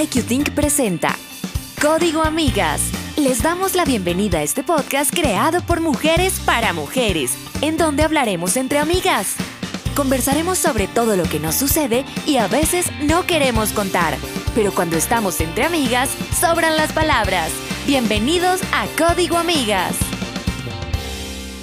IQ presenta Código Amigas. Les damos la bienvenida a este podcast creado por mujeres para mujeres, en donde hablaremos entre amigas. Conversaremos sobre todo lo que nos sucede y a veces no queremos contar, pero cuando estamos entre amigas, sobran las palabras. Bienvenidos a Código Amigas.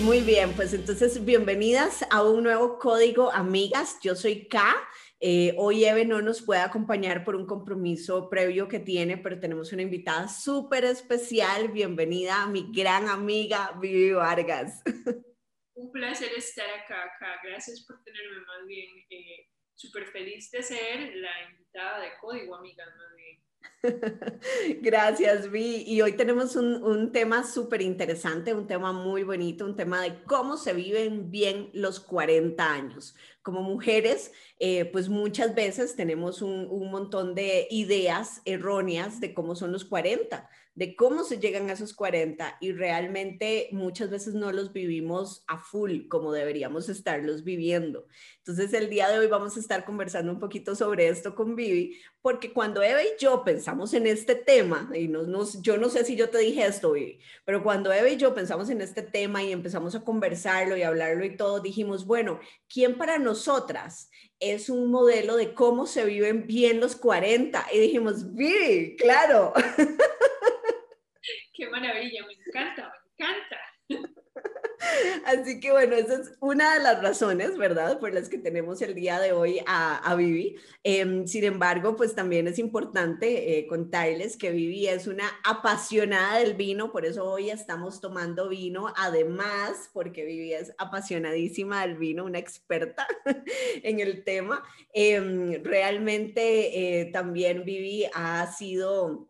Muy bien, pues entonces bienvenidas a un nuevo Código Amigas. Yo soy K eh, hoy Eve no nos puede acompañar por un compromiso previo que tiene, pero tenemos una invitada súper especial. Bienvenida a mi gran amiga Vivi Vargas. Un placer estar acá, acá. Gracias por tenerme más bien. Eh, súper feliz de ser la invitada de Código Amigas más. Gracias, Vi. Y hoy tenemos un, un tema súper interesante, un tema muy bonito, un tema de cómo se viven bien los 40 años. Como mujeres, eh, pues muchas veces tenemos un, un, montón de ideas erróneas de cómo son los 40 de cómo se llegan a esos 40 y realmente muchas veces no los vivimos a full como deberíamos estarlos viviendo. Entonces el día de hoy vamos a estar conversando un poquito sobre esto con Vivi, porque cuando Eva y yo pensamos en este tema, y no, yo no sé si yo te dije esto, Vivi, pero cuando Eva y yo pensamos en este tema y empezamos a conversarlo y hablarlo y todo, dijimos, bueno, ¿quién para nosotras es un modelo de cómo se viven bien los 40? Y dijimos, Vivi, claro. Qué maravilla, me encanta, me encanta. Así que bueno, esa es una de las razones, ¿verdad? Por las que tenemos el día de hoy a, a Vivi. Eh, sin embargo, pues también es importante eh, contarles que Vivi es una apasionada del vino, por eso hoy estamos tomando vino, además, porque Vivi es apasionadísima del vino, una experta en el tema. Eh, realmente eh, también Vivi ha sido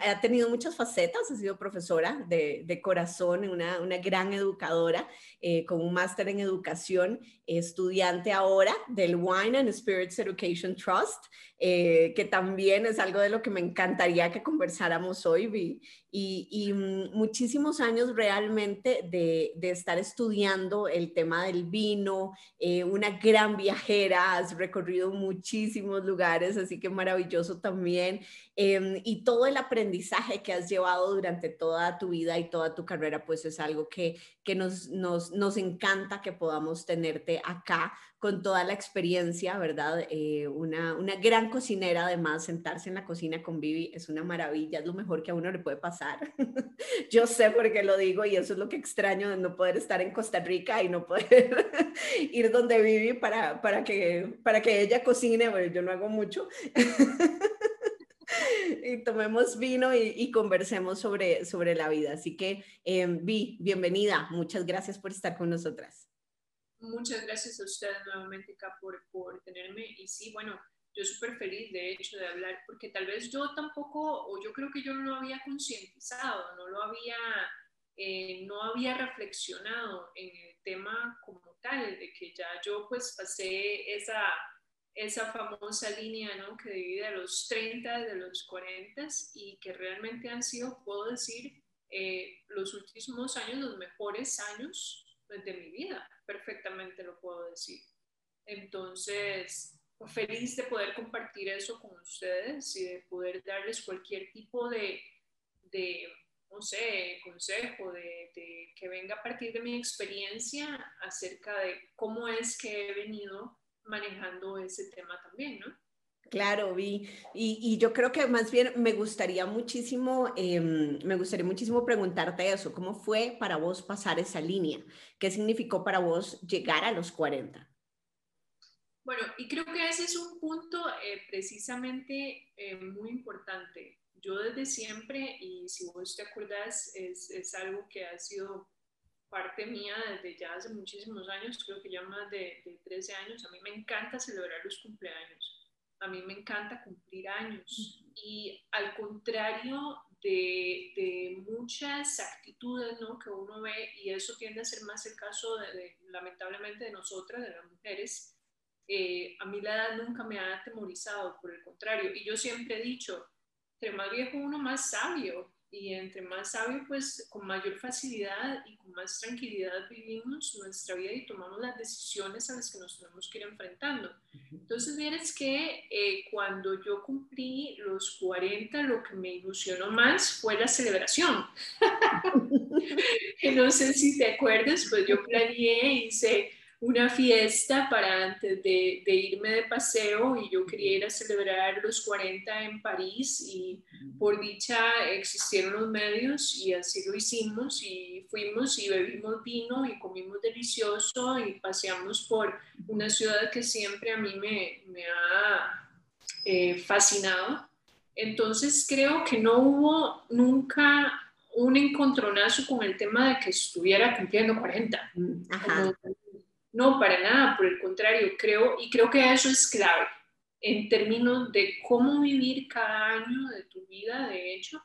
ha tenido muchas facetas, ha sido profesora de, corazón, una, gran educadora eh, con un máster en educación, estudiante ahora del Wine and Spirits Education Trust, eh, que también es algo de lo que me encantaría que conversáramos hoy, y, y mm, muchísimos años realmente de, de, estar estudiando el tema del vino, eh, una gran viajera, has recorrido muchísimos lugares, así que maravilloso también, eh, y todo el aprendizaje que has llevado durante toda tu vida y toda tu carrera, pues es algo que, que nos, nos, nos encanta que podamos tenerte acá con toda la experiencia, ¿verdad? Eh, una, una, gran cocinera, además, sentarse en la cocina con Vivi es una maravilla, es lo mejor que a uno le puede pasar. Yo sé por qué lo digo y eso es lo que extraño de no poder estar en Costa Rica y no poder ir donde Vivi para, para, que, para que ella cocine, yo no hago mucho. tomemos vino y, y, conversemos sobre, sobre la vida. Así que, eh, Vi, bienvenida. Muchas gracias por estar con nosotras. Muchas gracias a ustedes nuevamente, acá por, por tenerme. Y sí, bueno, yo súper feliz de hecho de hablar, porque tal vez yo tampoco, o yo creo que yo no lo había concientizado, no lo había, eh, no había reflexionado en el tema como tal, de que ya yo pues pasé esa, esa famosa línea, ¿no? Que divide a los 30 de los 40 y que realmente han sido, puedo decir, eh, los últimos años, los mejores años de mi vida perfectamente lo puedo decir. Entonces, feliz de poder compartir eso con ustedes y de poder darles cualquier tipo de, de no sé, consejo, de, de, que venga a partir de mi experiencia acerca de cómo es que he venido manejando ese tema también, ¿no? Claro, vi. Y, y, yo creo que más bien me gustaría muchísimo, eh, me gustaría muchísimo preguntarte eso. ¿Cómo fue para vos pasar esa línea? ¿Qué significó para vos llegar a los 40? Bueno, y creo que ese es un punto eh, precisamente eh, muy importante. Yo desde siempre, y si vos te acuerdas, es, es, algo que ha sido parte mía desde ya hace muchísimos años, creo que ya más de, de 13 años. A mí me encanta celebrar los cumpleaños a mí me encanta cumplir años y al contrario de, de, muchas actitudes ¿no? que uno ve, y eso tiende a ser más el caso de, de lamentablemente de nosotras, de las mujeres, eh, a mí la edad nunca me ha atemorizado, por el contrario, y yo siempre he dicho, entre más viejo uno, más sabio, y entre más sabio, pues con mayor facilidad y con más tranquilidad vivimos nuestra vida y tomamos las decisiones a las que nos tenemos que ir enfrentando. Entonces, vienes que eh, cuando yo cumplí los 40, lo que me ilusionó más fue la celebración. que no sé si te acuerdas, pues yo planeé, hice una fiesta para antes de, irme de paseo y yo quería ir a celebrar los 40 en París y por dicha existieron los medios y así lo hicimos y fuimos y bebimos vino y comimos delicioso y paseamos por una ciudad que siempre a mí me, me ha eh, fascinado. Entonces creo que no hubo nunca un encontronazo con el tema de que estuviera cumpliendo 40. Ajá. No, para nada, por el contrario, creo, y creo que eso es clave en términos de cómo vivir cada año de tu vida, de hecho,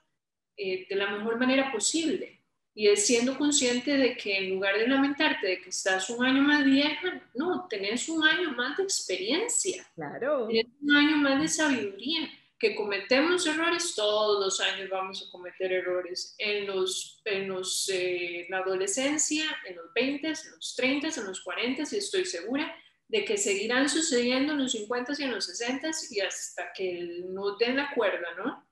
eh, de la mejor manera posible. Y es siendo consciente de que en lugar de lamentarte de que estás un año más vieja, no, tenés un año más de experiencia. Claro. Tenés un año más de sabiduría que cometemos errores, todos los años vamos a cometer errores en, los, en los, eh, la adolescencia, en los 20, en los 30, en los 40, y estoy segura de que seguirán sucediendo en los 50 y en los 60 y hasta que no den la cuerda, ¿no?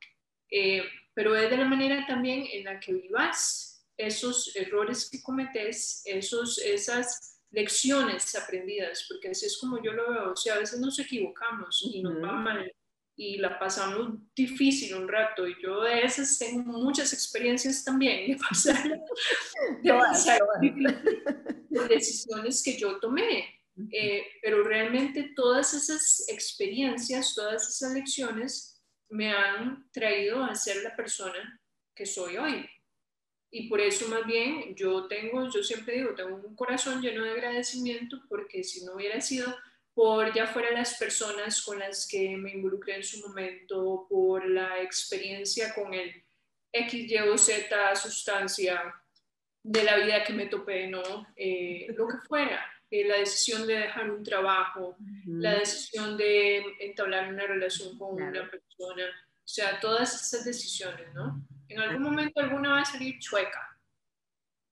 Eh, pero es de la manera también en la que vivas esos errores que cometes, esos, esas lecciones aprendidas, porque así es como yo lo veo, o sea, a veces nos equivocamos y nos va mal, y la pasamos difícil un rato y yo de esas tengo muchas experiencias también de pasar, de decisiones que yo tomé. Eh, pero realmente todas esas experiencias, todas esas lecciones me han traído a ser la persona que soy hoy. Y por eso más bien yo tengo, yo siempre digo, tengo un corazón lleno de agradecimiento porque si no hubiera sido por ya fuera las personas con las que me involucré en su momento, por la experiencia con el X, Y o Z sustancia de la vida que me topé, ¿no? Eh, lo que fuera, eh, la decisión de dejar un trabajo, la decisión de entablar una relación con una persona, o sea, todas esas decisiones, ¿no? En algún momento alguna va a salir chueca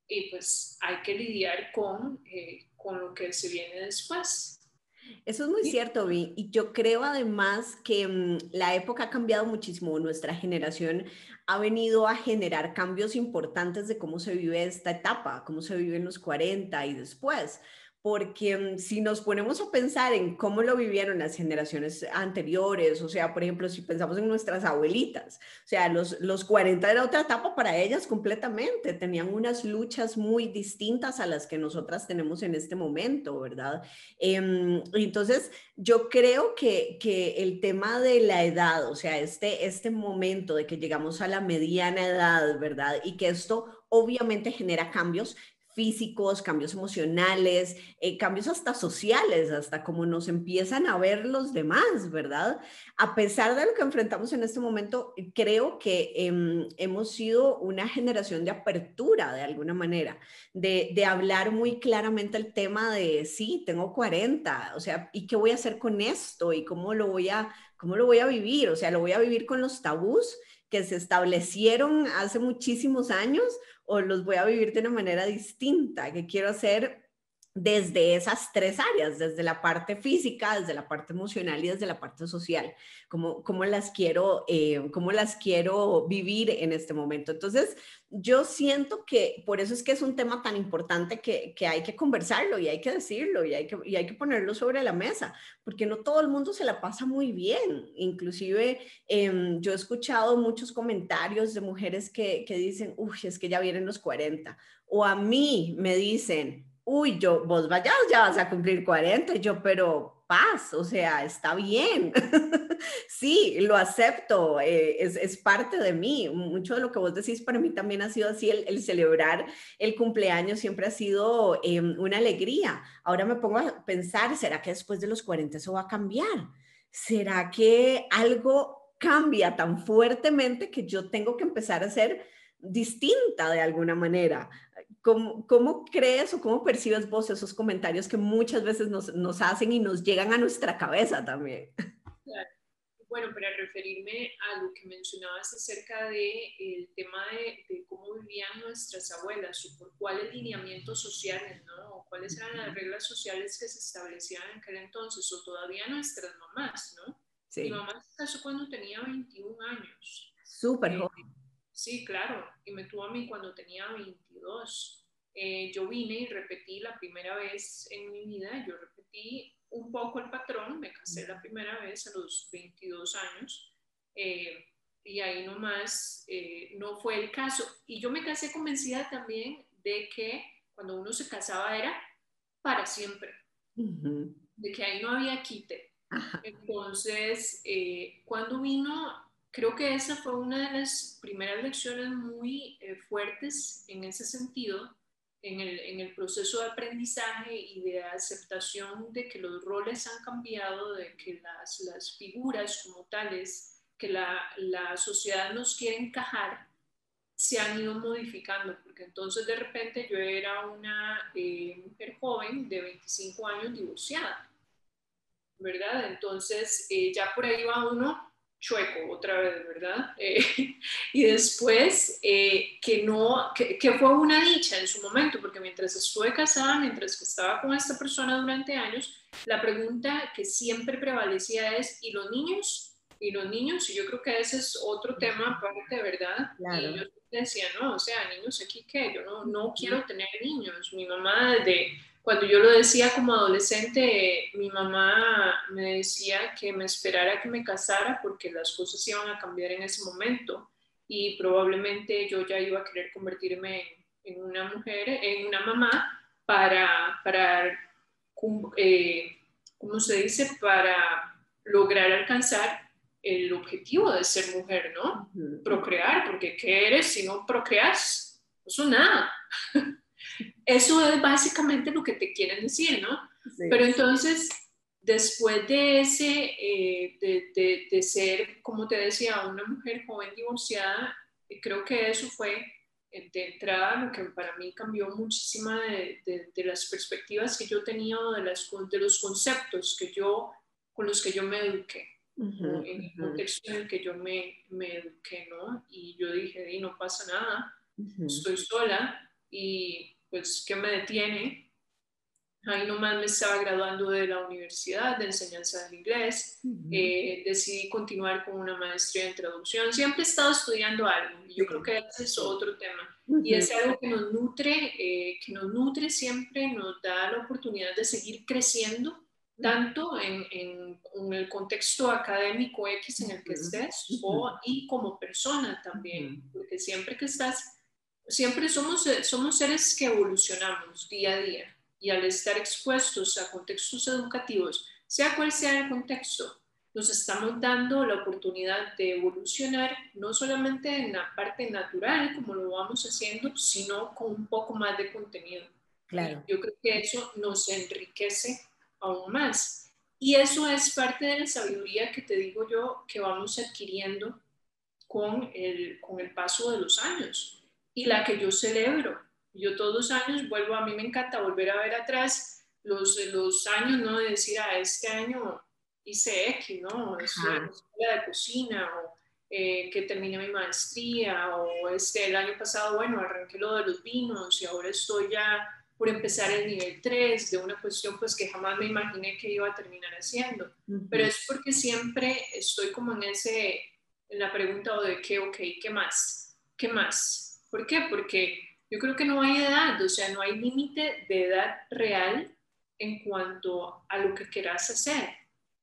y pues hay que lidiar con, eh, con lo que se viene después. Eso es muy cierto, Vi. Y yo creo además que mm, la época ha cambiado muchísimo. Nuestra generación ha venido a generar cambios importantes de cómo se vive esta etapa, cómo se vive en los 40 y después porque mm, si nos ponemos a pensar en cómo lo vivieron las generaciones anteriores, o sea, por ejemplo, si pensamos en nuestras abuelitas, o sea, los, los 40 era otra etapa para ellas completamente, tenían unas luchas muy distintas a las que nosotras tenemos en este momento, ¿verdad? Em, entonces, yo creo que, que el tema de la edad, o sea, este, este momento de que llegamos a la mediana edad, ¿verdad? Y que esto obviamente genera cambios físicos, cambios emocionales, eh, cambios hasta sociales, hasta como nos empiezan a ver los demás, ¿verdad? A pesar de lo que enfrentamos en este momento, creo que em, hemos sido una generación de apertura de alguna manera, de, de, hablar muy claramente el tema de, sí, tengo 40, o sea, ¿y qué voy a hacer con esto? ¿Y cómo lo voy a, cómo lo voy a vivir? O sea, ¿lo voy a vivir con los tabús? que se establecieron hace muchísimos años o los voy a vivir de una manera distinta, que quiero hacer desde esas tres áreas, desde la parte física, desde la parte emocional y desde la parte social, cómo, cómo las, quiero, eh, cómo las quiero vivir en este momento. Entonces, yo siento que por eso es que es un tema tan importante que, que hay que conversarlo y hay que decirlo y hay que, y hay que ponerlo sobre la mesa, porque no todo el mundo se la pasa muy bien. Inclusive em, yo he escuchado muchos comentarios de mujeres que, que dicen, uy, es que ya vienen los 40, o a mí me dicen, uy, yo, vos vayas, ya vas a cumplir 40, yo, pero paz, o sea, está bien. sí, lo acepto, eh, es, es, parte de mí. Mucho de lo que vos decís para mí también ha sido así, el, celebrar el cumpleaños siempre ha sido em, una alegría. Ahora me pongo a pensar, ¿será que después de los 40 eso va a cambiar? ¿Será que algo cambia tan fuertemente que yo tengo que empezar a ser distinta de alguna manera? ¿Cómo, ¿Cómo, crees o cómo percibes vos esos comentarios que muchas veces nos, nos, hacen y nos llegan a nuestra cabeza también? bueno, para referirme a lo que mencionabas acerca del el tema de, de, cómo vivían nuestras abuelas o por cuáles lineamientos sociales, ¿no? O cuáles eran las reglas sociales que se establecían en aquel entonces, o todavía nuestras mamás, ¿no? Sí. Mi mamá se casó cuando tenía 21 años. Súper eh, joven. Sí, claro, y me tuvo a mí cuando tenía 22. Eh, yo vine y repetí la primera vez en mi vida, yo repetí un poco el patrón, me casé la primera vez a los 22 años eh, y ahí nomás eh, no fue el caso. Y yo me casé convencida también de que cuando uno se casaba era para siempre, de que ahí no había quite. Entonces, eh, cuando vino, creo que esa fue una de las primeras lecciones muy fuertes en ese sentido, en el, en el, proceso de aprendizaje y de aceptación de que los roles han cambiado, de que las, las figuras como tales que la, la, sociedad nos quiere encajar se han ido modificando, porque entonces de repente yo era una eh, mujer joven de 25 años divorciada, ¿verdad? Entonces eh, ya por ahí va uno chueco otra vez, ¿verdad? Eh, y después, eh, que no, que, que, fue una dicha en su momento, porque mientras estuve casada, mientras que estaba con esta persona durante años, la pregunta que siempre prevalecía es, ¿y los niños? ¿Y los niños? Y yo creo que ese es otro tema aparte, ¿verdad? Claro. Y yo decía, no, o sea, niños aquí qué, yo no, no quiero tener niños. Mi mamá de cuando yo lo decía como adolescente, mi mamá me decía que me esperara que me casara porque las cosas iban a cambiar en ese momento y probablemente yo ya iba a querer convertirme en, una mujer, en una mamá para, para eh, ¿cómo se dice? Para lograr alcanzar el objetivo de ser mujer, ¿no? Procrear, porque ¿qué eres si no procreas? Eso nada. Eso es básicamente lo que te quieren decir, ¿no? Pero entonces, después de ese, eh, de, de, ser, como te decía, una mujer joven divorciada, eh, creo que eso fue eh, de entrada lo que para mí cambió muchísima de, de las perspectivas que yo tenía de, las, de los conceptos que yo, con los que yo me eduqué. en el contexto en el que yo me, me eduqué, ¿no? Y yo dije, y no pasa nada, estoy sola y pues, ¿qué me detiene? Ahí nomás me estaba graduando de la universidad de enseñanza del inglés, eh, decidí continuar con una maestría en traducción, siempre he estado estudiando algo y yo creo que ese es otro tema. Y es algo que nos nutre, eh, que nos nutre siempre, nos da la oportunidad de seguir creciendo tanto en, en, en, el contexto académico X en el que estés o y como persona también, porque siempre que estás siempre somos, eh, somos seres que evolucionamos día a día y al estar expuestos a contextos educativos, sea cual sea el contexto, nos estamos dando la oportunidad de evolucionar no solamente en la parte natural, como lo vamos haciendo, sino con un poco más de contenido. Claro. Yo creo que eso nos enriquece aún más. Y eso es parte de la sabiduría que te digo yo que vamos adquiriendo con el, con el paso de los años y la que yo celebro. Yo todos los años vuelvo, a mí me encanta volver a ver atrás los, los años, ¿no? De decir, ah, este año hice X, ¿no? Escuela de cocina, o eh, que terminé mi maestría, o este, el año pasado, bueno, arranqué lo de los vinos y ahora estoy ya por empezar el nivel 3 de una cuestión pues que jamás me imaginé que iba a terminar haciendo. Pero es porque siempre estoy como en ese, en la pregunta de qué, ok, ¿qué más? ¿Qué más? ¿Por qué? Porque yo creo que no hay edad, o sea, no hay límite de edad real en cuanto a lo que quieras hacer.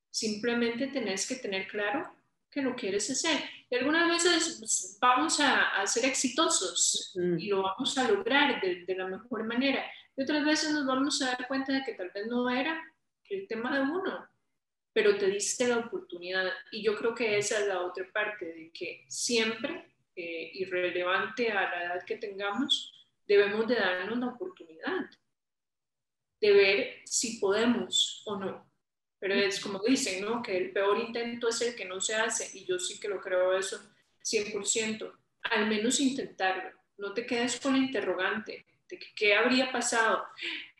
Simplemente tenés que tener claro que lo quieres hacer. Y algunas veces vamos a, ser exitosos y lo vamos a lograr de, de, la mejor manera. Y otras veces nos vamos a dar cuenta de que tal vez no era el tema de uno, pero te diste la oportunidad. Y yo creo que esa es la otra parte, de que siempre eh, irrelevante a la edad que tengamos, debemos de darnos la oportunidad de ver si podemos o no. Pero es como dicen, ¿no? Que el peor intento es el que no se hace y yo sí que lo creo eso 100%. Al menos intentarlo. No te quedes con la interrogante de que, qué habría pasado.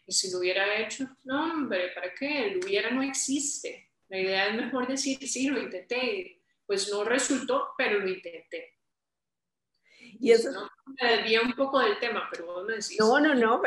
Y si lo hubiera hecho, no, hombre, ¿para qué? El hubiera no existe. La idea es mejor decir, sí, lo intenté, pues no resultó, pero lo intenté. Y eso... No, me desvía un poco del tema, pero vos me decís. No, no, no.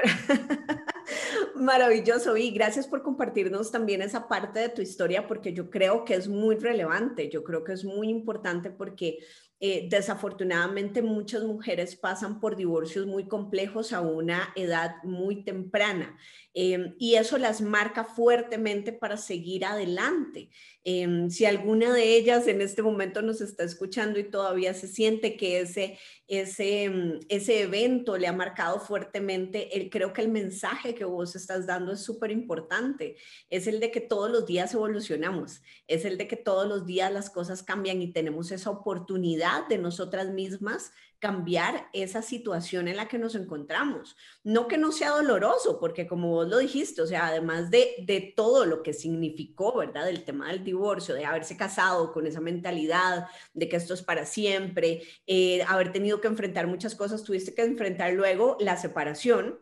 Maravilloso. Y gracias por compartirnos también esa parte de tu historia, porque yo creo que es muy relevante. Yo creo que es muy importante porque eh, desafortunadamente muchas mujeres pasan por divorcios muy complejos a una edad muy temprana em, y eso las marca fuertemente para seguir adelante. Em, si alguna de ellas en este momento nos está escuchando y todavía se siente que ese, ese, em, ese evento le ha marcado fuertemente, creo que el mensaje que vos estás dando es súper importante. Es el de que todos los días evolucionamos, es el de que todos los días las cosas cambian y tenemos esa oportunidad de nosotras mismas cambiar esa situación en la que nos encontramos. No que no sea doloroso, porque como vos lo dijiste, o sea, además de, de todo lo que significó, ¿verdad? El tema del divorcio, de haberse casado con esa mentalidad de que esto es para siempre, eh, haber tenido que enfrentar muchas cosas, tuviste que enfrentar luego la separación,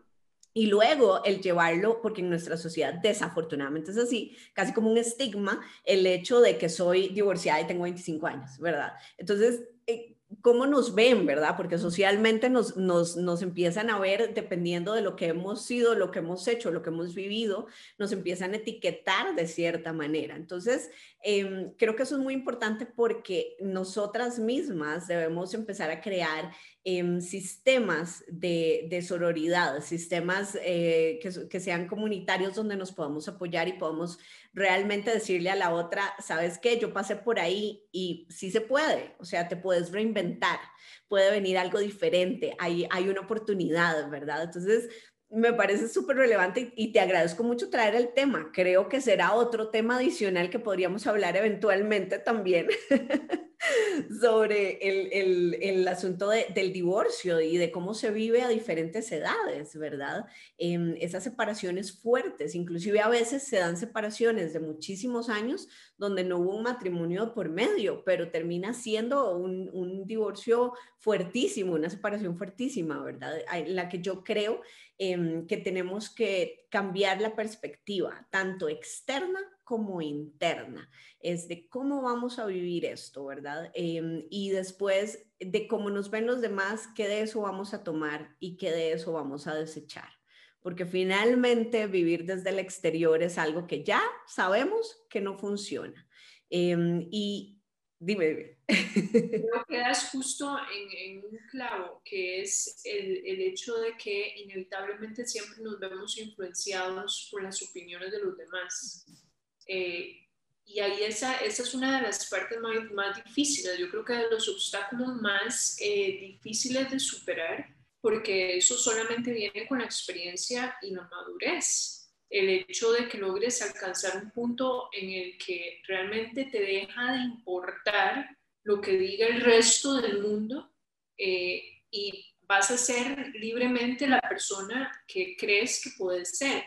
y luego el llevarlo, porque en nuestra sociedad desafortunadamente es así, casi como un estigma, el hecho de que soy divorciada y tengo 25 años, ¿verdad? Entonces, eh, cómo nos ven, ¿verdad? Porque socialmente nos, nos, nos, empiezan a ver dependiendo de lo que hemos sido, lo que hemos hecho, lo que hemos vivido, nos empiezan a etiquetar de cierta manera. Entonces, em, creo que eso es muy importante porque nosotras mismas debemos empezar a crear em, sistemas de, de, sororidad, sistemas eh, que, que sean comunitarios donde nos podamos apoyar y podamos realmente decirle a la otra, ¿sabes qué? Yo pasé por ahí y sí se puede, o sea, te puedes reinventar, puede venir algo diferente, hay, hay una oportunidad, ¿verdad? Entonces, me parece súper relevante y te agradezco mucho traer el tema. Creo que será otro tema adicional que podríamos hablar eventualmente también sobre el, el, asunto del divorcio y de cómo se vive a diferentes edades, ¿verdad? Em, esas separaciones fuertes, inclusive a veces se dan separaciones de muchísimos años donde no hubo un matrimonio por medio, pero termina siendo un, un divorcio fuertísimo, una separación fuertísima, ¿verdad? La que yo creo Em, que tenemos que cambiar la perspectiva, tanto externa como interna, es de cómo vamos a vivir esto, ¿verdad? Em, y después de cómo nos ven los demás, qué de eso vamos a tomar y qué de eso vamos a desechar. Porque finalmente vivir desde el exterior es algo que ya sabemos que no funciona. Em, y Dime, Creo que das justo en, un clavo, que es el, hecho de que inevitablemente siempre nos vemos influenciados por las opiniones de los demás. Eh, y ahí esa, esa es una de las partes más, más difíciles, yo creo que de los obstáculos más eh, difíciles de superar, porque eso solamente viene con la experiencia y la madurez el hecho de que logres alcanzar un punto en el que realmente te deja de importar lo que diga el resto del mundo eh, y vas a ser libremente la persona que crees que puedes ser.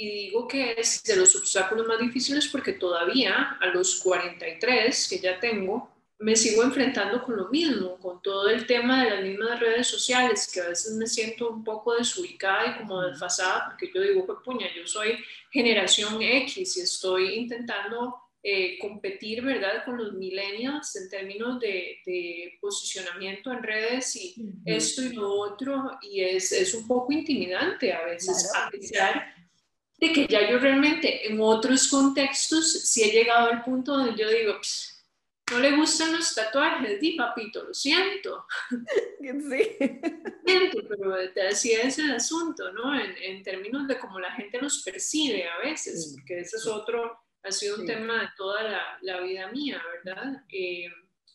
Y digo que es de los obstáculos más difíciles porque todavía a los 43 que ya tengo, me sigo enfrentando con lo mismo, con todo el tema de las mismas redes sociales, que a veces me siento un poco desubicada y como desfasada, porque yo digo, pues puña, yo soy generación X y estoy intentando eh, competir, ¿verdad?, con los millennials en términos de, de posicionamiento en redes y esto y lo otro, y es, es un poco intimidante a veces, a pesar de que ya yo realmente en otros contextos sí he llegado al punto donde yo digo, no le gustan los tatuajes, di papito, lo siento. Sí. Siento, pero así es el asunto, ¿no? En, términos de cómo la gente nos percibe a veces, porque ese es otro, ha sido un tema de toda la, la vida mía, ¿verdad? Eh,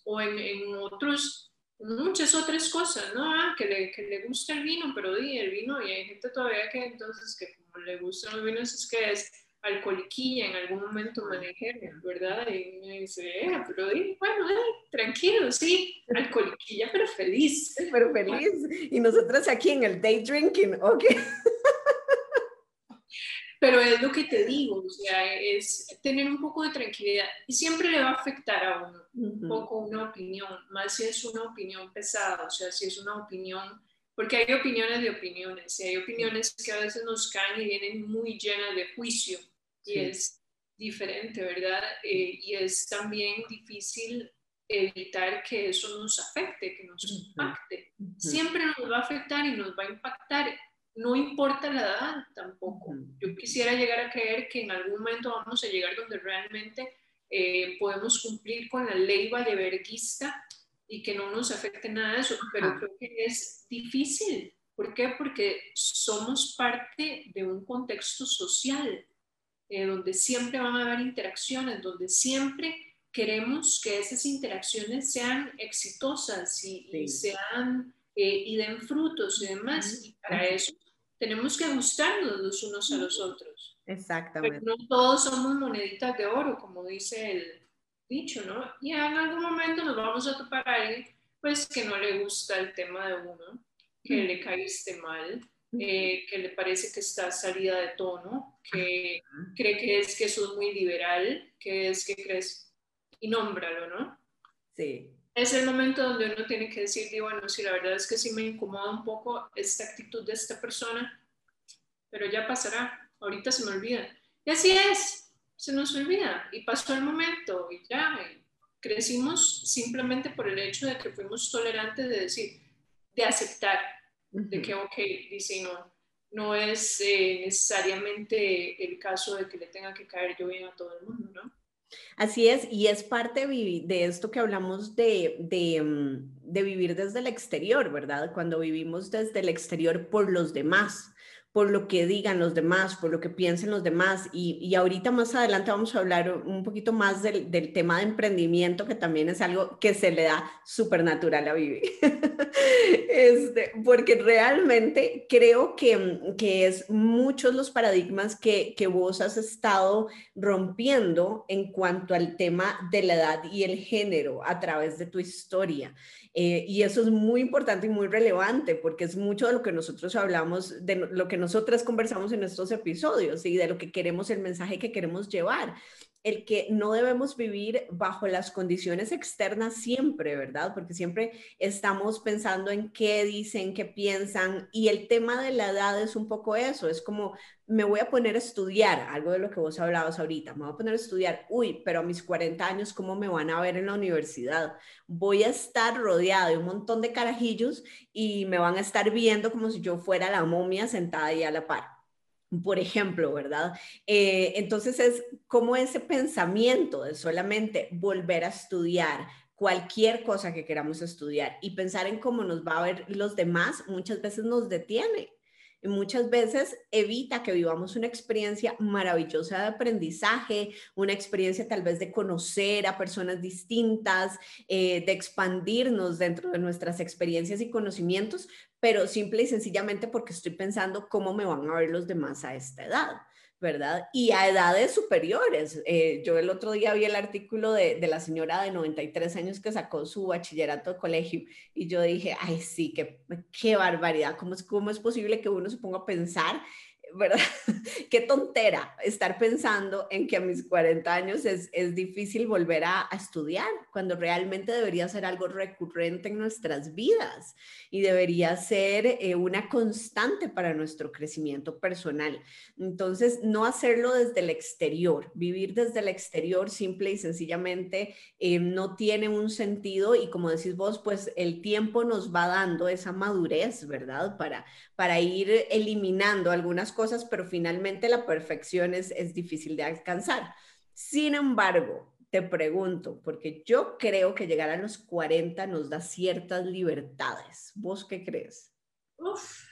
o en, en, otros, muchas otras cosas, ¿no? Ah, que, le, que le gusta el vino, pero di el vino, y hay gente todavía que entonces que le gustan los vinos es que es alcoholiquilla en algún momento manejé, ¿verdad? Y me dice, eh, pero bueno, eh, tranquilo, sí, alcoholiquilla, pero feliz. Pero feliz. Y nosotros aquí en el day drinking, ok. Pero es lo que te digo, o sea, es tener un poco de tranquilidad y siempre le va a afectar a uno un poco una opinión, más si es una opinión pesada, o sea, si es una opinión porque hay opiniones de opiniones, y hay opiniones que a veces nos caen y vienen muy llenas de juicio, y es diferente, ¿verdad? Eh, y es también difícil evitar que eso nos afecte, que nos impacte. Siempre nos va a afectar y nos va a impactar, no importa la edad tampoco. Yo quisiera llegar a creer que en algún momento vamos a llegar donde realmente eh, podemos cumplir con la ley valeverguista y que no nos afecte nada de eso, pero creo que es difícil. ¿Por qué? Porque somos parte de un contexto social eh, donde siempre van a haber interacciones, donde siempre queremos que esas interacciones sean exitosas y, sean eh, y den frutos y demás. Y para eso tenemos que gustarnos los unos a los otros. Exactamente. Pero no todos somos moneditas de oro, como dice el dicho, ¿no? Y en algún momento nos vamos a topar a alguien, pues, que no le gusta el tema de uno, que le caíste mal, eh, que le parece que está salida de tono, que cree que es que eso es muy liberal, que es que crees, y nómbralo, ¿no? Sí. Es el momento donde uno tiene que decir, bueno, sí, la verdad es que sí me incomoda un poco esta actitud de esta persona, pero ya pasará, ahorita se me olvida. Y así es, se nos olvida, y pasó el momento, y ya, crecimos simplemente por el hecho de que fuimos tolerantes de decir, de aceptar, de que, ok, dice, no, no es eh, necesariamente el caso de que le tenga que caer yo bien a todo el mundo, ¿no? Así es, y es parte de esto que hablamos de, de, mm, de, vivir desde el exterior, ¿verdad? Cuando vivimos desde el exterior por los demás por lo que digan los demás, por lo que piensen los demás. Y, ahorita más adelante vamos a hablar un poquito más del, tema de emprendimiento, que también es algo que se le da súper natural a vivir. este, porque realmente creo que, que, es muchos los paradigmas que, que vos has estado rompiendo en cuanto al tema de la edad y el género a través de tu historia. Eh, y eso es muy importante y muy relevante porque es mucho de lo que nosotros hablamos, de lo que nosotras conversamos en estos episodios y de lo que queremos, el mensaje que queremos llevar el que no debemos vivir bajo las condiciones externas siempre, ¿verdad? Porque siempre estamos pensando en qué dicen, qué piensan, y el tema de la edad es un poco eso, es como me voy a poner a estudiar, algo de lo que vos hablabas ahorita, me voy a poner a estudiar, uy, pero a mis 40 años, ¿cómo me van a ver en la universidad? Voy a estar rodeada de un montón de carajillos y me van a estar viendo como si yo fuera la momia sentada ahí a la par por ejemplo, ¿verdad? Eh, entonces es como ese pensamiento de solamente volver a estudiar cualquier cosa que queramos estudiar y pensar en cómo nos va a ver los demás, muchas veces nos detiene muchas veces evita que vivamos una experiencia maravillosa de aprendizaje, una experiencia tal vez de conocer a personas distintas, eh, de expandirnos dentro de nuestras experiencias y conocimientos, pero simple y sencillamente porque estoy pensando cómo me van a ver los demás a esta edad. ¿Verdad? Y a edades superiores. Eh, yo el otro día vi el artículo de, de, la señora de 93 años que sacó su bachillerato de colegio y yo dije, ay, sí, qué, qué barbaridad, ¿Cómo es, ¿cómo es posible que uno se ponga a pensar ¿verdad? Qué tontera estar pensando en que a mis 40 años es, es difícil volver a, estudiar, cuando realmente debería ser algo recurrente en nuestras vidas y debería ser eh, una constante para nuestro crecimiento personal. Entonces, no hacerlo desde el exterior, vivir desde el exterior simple y sencillamente eh, no tiene un sentido y como decís vos, pues el tiempo nos va dando esa madurez, ¿verdad? Para, para ir eliminando algunas cosas, pero finalmente la perfección es, es difícil de alcanzar. Sin embargo, te pregunto, porque yo creo que llegar a los 40 nos da ciertas libertades. ¿Vos qué crees? Uf,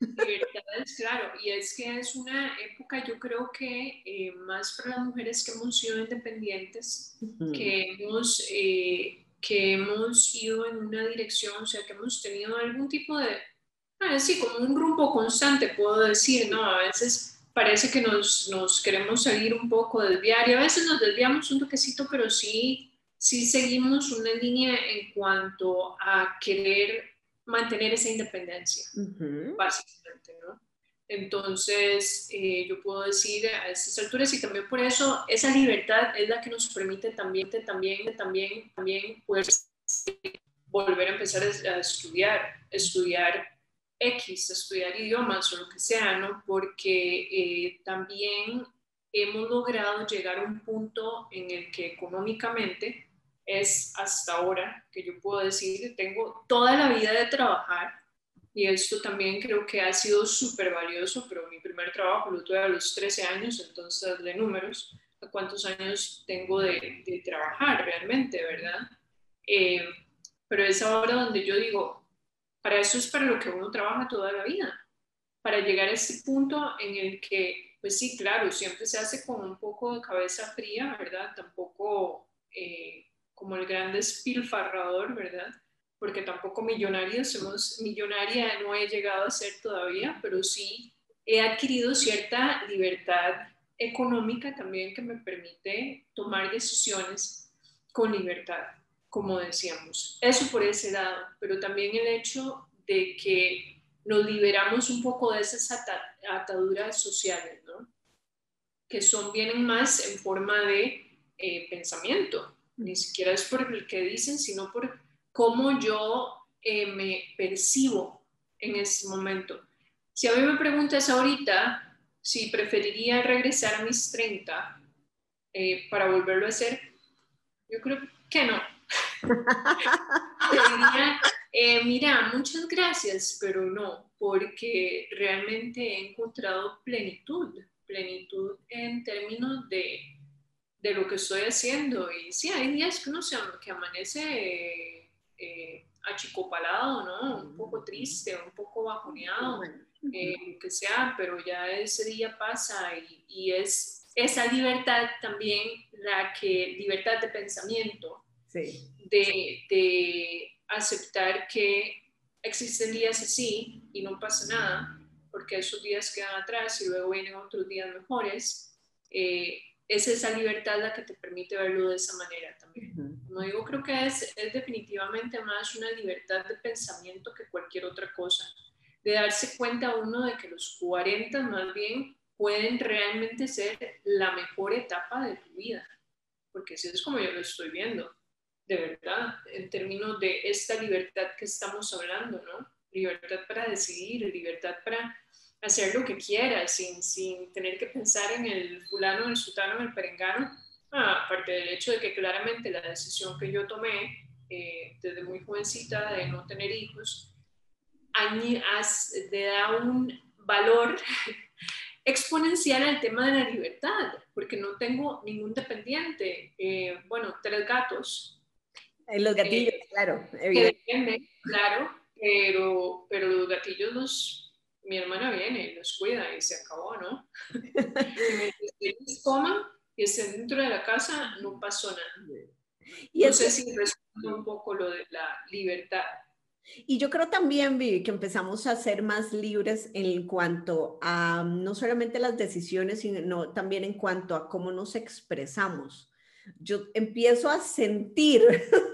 libertades, claro, y es que es una época, yo creo que eh, más para las mujeres que hemos sido independientes, que, hemos, eh, que hemos ido en una dirección, o sea, que hemos tenido algún tipo de sí, como un rumbo constante, puedo decir, ¿no? A veces parece que nos, nos queremos salir un poco, desviar, y a veces nos desviamos un toquecito, pero sí, sí seguimos una línea en cuanto a querer mantener esa independencia, básicamente, ¿no? Entonces, eh, yo puedo decir a estas alturas y también por eso esa libertad es la que nos permite también, también, también, también poder volver a empezar a estudiar, estudiar X, estudiar idiomas o lo que sea, ¿no? Porque eh, también hemos logrado llegar a un punto en el que económicamente es hasta ahora que yo puedo decir tengo toda la vida de trabajar y esto también creo que ha sido súper valioso, pero mi primer trabajo lo tuve a los 13 años, entonces de números, ¿a cuántos años tengo de, de trabajar realmente, verdad? Eh, pero es ahora donde yo digo, para eso es para lo que uno trabaja toda la vida, para llegar a ese punto en el que, pues sí, claro, siempre se hace con un poco de cabeza fría, ¿verdad? Tampoco eh, como el gran despilfarrador, ¿verdad? Porque tampoco millonarios somos, millonaria no he llegado a ser todavía, pero sí he adquirido cierta libertad económica también que me permite tomar decisiones con libertad como decíamos. Eso por ese lado, pero también el hecho de que nos liberamos un poco de esas ataduras sociales, ¿no? que son, vienen más en forma de eh, pensamiento. Ni siquiera es por el que dicen, sino por cómo yo eh, me percibo en ese momento. Si a mí me preguntas ahorita si preferiría regresar a mis 30 eh, para volverlo a hacer, yo creo que no diría, eh, mira, muchas gracias, pero no, porque realmente he encontrado plenitud, plenitud en términos de, de lo que estoy haciendo. Y sí, hay días que uno se, que amanece eh, achicopalado, ¿no? Un poco triste, un poco bajoneado, eh, lo que sea, pero ya ese día pasa y, y es esa libertad también la que, libertad de pensamiento, de, aceptar que existen días así y no pasa nada, porque esos días quedan atrás y luego vienen otros días mejores. Eh, es esa libertad la que te permite verlo de esa manera también. Como digo, creo que es, es definitivamente más una libertad de pensamiento que cualquier otra cosa. De darse cuenta uno de que los 40 más bien pueden realmente ser la mejor etapa de tu vida, porque así es como yo lo estoy viendo de verdad, en términos de esta libertad que estamos hablando, ¿no? Libertad para decidir, libertad para hacer lo que quieras sin, sin tener que pensar en el fulano, el sutano, el perengano, ah, aparte del hecho de que claramente la decisión que yo tomé eh, desde muy jovencita de no tener hijos, le da un valor exponencial al tema de la libertad, porque no tengo ningún dependiente. Eh, bueno, tres gatos, los gatillos, claro. Evidentemente. claro, pero, pero los gatillos los, mi hermana viene los cuida y se acabó, ¿no? ellos coman y estén dentro de la casa, no pasó nada. Y no sé si responde un poco lo de la libertad. Y yo creo también, Vivi, que empezamos a ser más libres en cuanto a no solamente las decisiones, sino también en cuanto a cómo nos expresamos yo empiezo a sentir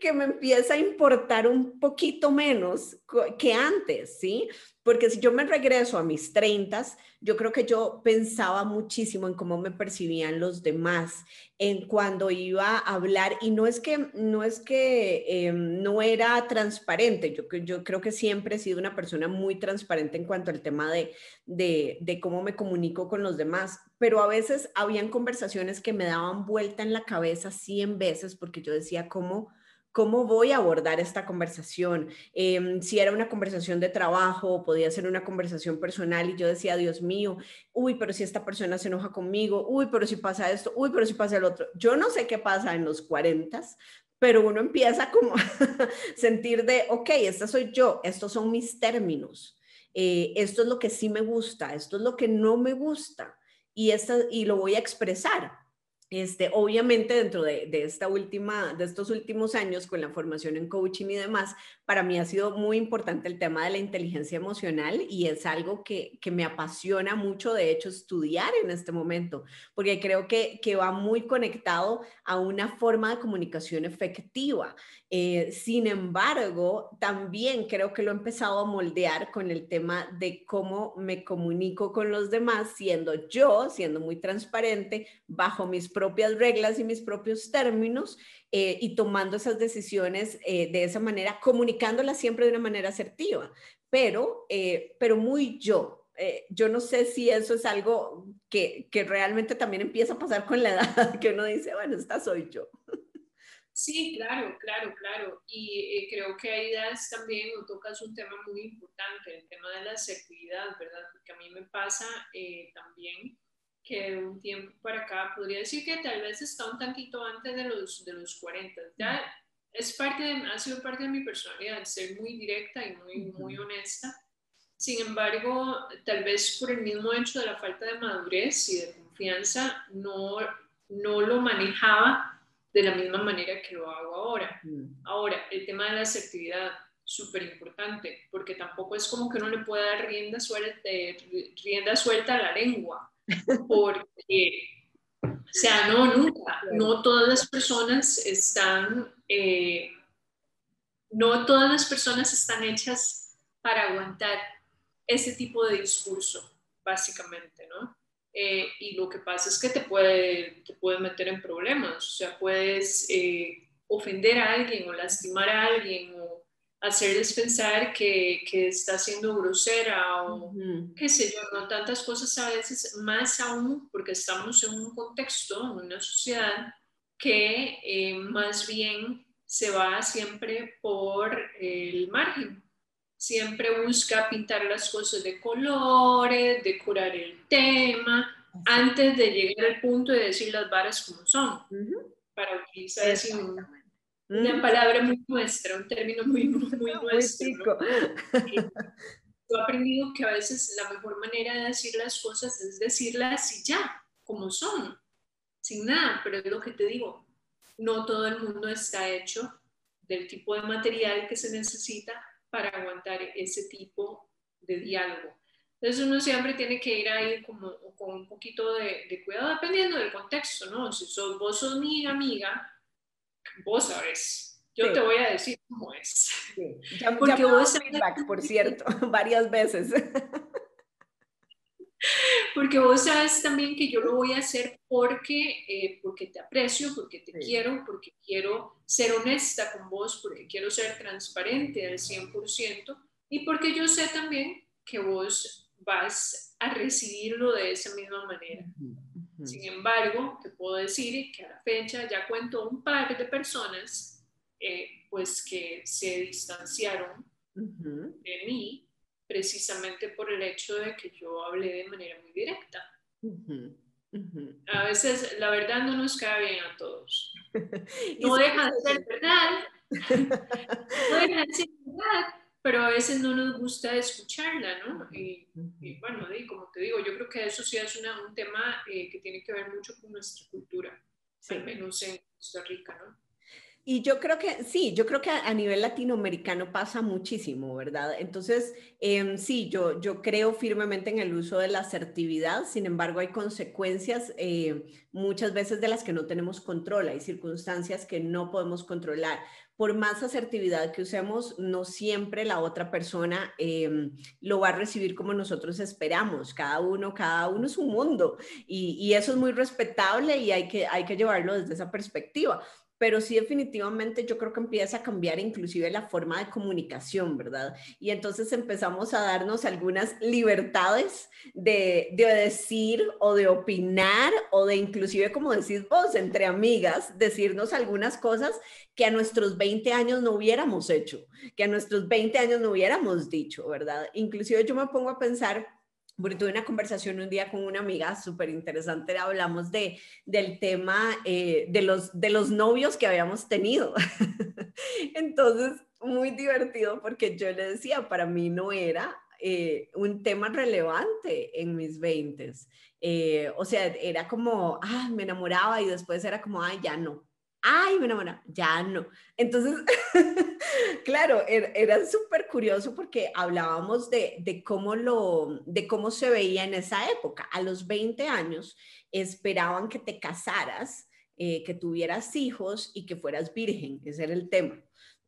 que me empieza a importar un poquito menos que antes, ¿sí? Porque si yo me regreso a mis 30, yo creo que yo pensaba muchísimo en cómo me percibían los demás, en cuando iba a hablar, y no es que no, es que, em, no era transparente, yo, creo que siempre he sido una persona muy transparente en cuanto al tema de, de, de cómo me comunico con los demás, pero a veces habían conversaciones que me daban vuelta en la cabeza 100 veces porque yo decía, ¿cómo? ¿Cómo voy a abordar esta conversación? Em, si era una conversación de trabajo, podía ser una conversación personal y yo decía, Dios mío, uy, pero si esta persona se enoja conmigo, uy, pero si pasa esto, uy, pero si pasa el otro. Yo no sé qué pasa en los 40, pero uno empieza como a sentir de, ok, esta soy yo, estos son mis términos, eh, esto es lo que sí me gusta, esto es lo que no me gusta y, esta, y lo voy a expresar. Este, obviamente dentro de, esta última, de estos últimos años con la formación en coaching y demás, para mí ha sido muy importante el tema de la inteligencia emocional y es algo que, me apasiona mucho, de hecho, estudiar en este momento, porque creo que, que va muy conectado a una forma de comunicación efectiva. Eh, sin embargo, también creo que lo he empezado a moldear con el tema de cómo me comunico con los demás, siendo yo, siendo muy transparente, bajo mis propias reglas y mis propios términos eh, y tomando esas decisiones eh, de esa manera, comunicándolas siempre de una manera asertiva, pero, pero muy yo, eh, yo no sé si eso es algo que, que realmente también empieza a pasar con la edad, que uno dice, bueno, esta soy yo. Sí, claro, claro, claro. Y eh, creo que ahí das también, o tocas un tema muy importante, el tema de la asertividad, ¿verdad? Porque a mí me pasa eh, también que de un tiempo para acá, podría decir que tal vez está un tantito antes de los, de los 40. Ya es parte de, ha sido parte de mi personalidad, ser muy directa y muy, muy honesta. Sin embargo, tal vez por el mismo hecho de la falta de madurez y de confianza, no, no lo manejaba de la misma manera que lo hago ahora. Mm. Ahora, el tema de la asertividad, súper importante, porque tampoco es como que uno le pueda dar rienda suelta, rienda suelta a la lengua, porque, o sea, no, nunca, no todas las personas están, eh, no todas las personas están hechas para aguantar ese tipo de discurso, básicamente, ¿no? Eh, y lo que pasa es que te puede, te puede meter en problemas, o sea, puedes eh, ofender a alguien o lastimar a alguien o hacerles pensar que, que está siendo grosera o qué sé yo, no tantas cosas a veces, más aún porque estamos en un contexto, en una sociedad que eh, más bien se va siempre por el margen siempre busca pintar las cosas de colores, decorar el tema, antes de llegar al punto de decir las varas como son, para utilizar así una palabra muy nuestra, un término muy, muy, muy nuestro. Yo he aprendido que a veces la mejor manera de decir las cosas es decirlas y ya, como son, sin nada, pero es lo que te digo, no todo el mundo está hecho del tipo de material que se necesita para aguantar ese tipo de diálogo. Entonces uno siempre tiene que ir ahí como, con un poquito de, cuidado dependiendo del contexto, ¿no? Si sos, vos sos mi amiga, vos sabes, yo te voy a decir cómo es. Sí. Ya, Porque vos feedback, por cierto, varias veces. Porque vos sabes también que yo lo voy a hacer porque, eh, porque te aprecio, porque te quiero, porque quiero ser honesta con vos, porque quiero ser transparente al 100% y porque yo sé también que vos vas a recibirlo de esa misma manera. Sin embargo, te puedo decir que a la fecha ya cuento un par de personas eh, pues que se distanciaron de mí precisamente por el hecho de que yo hablé de manera muy directa. A veces la verdad no nos cae bien a todos. No deja de ser verdad, no deja de ser verdad, pero a veces no nos gusta escucharla, ¿no? Y, bueno, como te digo, yo creo que eso sí es un tema eh, que tiene que ver mucho con nuestra cultura, al menos en Costa Rica, ¿no? Y yo creo que sí, yo creo que a, nivel latinoamericano pasa muchísimo, ¿verdad? Entonces, em, sí, yo, yo creo firmemente en el uso de la asertividad, sin embargo, hay consecuencias eh, muchas veces de las que no tenemos control, hay circunstancias que no podemos controlar. Por más asertividad que usemos, no siempre la otra persona em, lo va a recibir como nosotros esperamos. Cada uno, cada uno es un mundo y, y eso es muy respetable y hay que, hay que llevarlo desde esa perspectiva pero sí definitivamente yo creo que empieza a cambiar inclusive la forma de comunicación, ¿verdad? Y entonces empezamos a darnos algunas libertades de, de decir o de opinar o de inclusive, como decís vos, entre amigas, decirnos algunas cosas que a nuestros 20 años no hubiéramos hecho, que a nuestros 20 años no hubiéramos dicho, ¿verdad? Inclusive yo me pongo a pensar porque tuve una conversación un día con una amiga súper interesante, hablamos de, del tema eh, de, los, de los novios que habíamos tenido. Entonces, muy divertido porque yo le decía, para mí no era eh, un tema relevante en mis 20. Eh, o sea, era como, ah, me enamoraba y después era como, ay, ya no ay, me enamoré, ya no. Entonces, claro, er, era, súper curioso porque hablábamos de, de, cómo lo, de cómo se veía en esa época. A los 20 años esperaban que te casaras, eh, que tuvieras hijos y que fueras virgen, ese era el tema.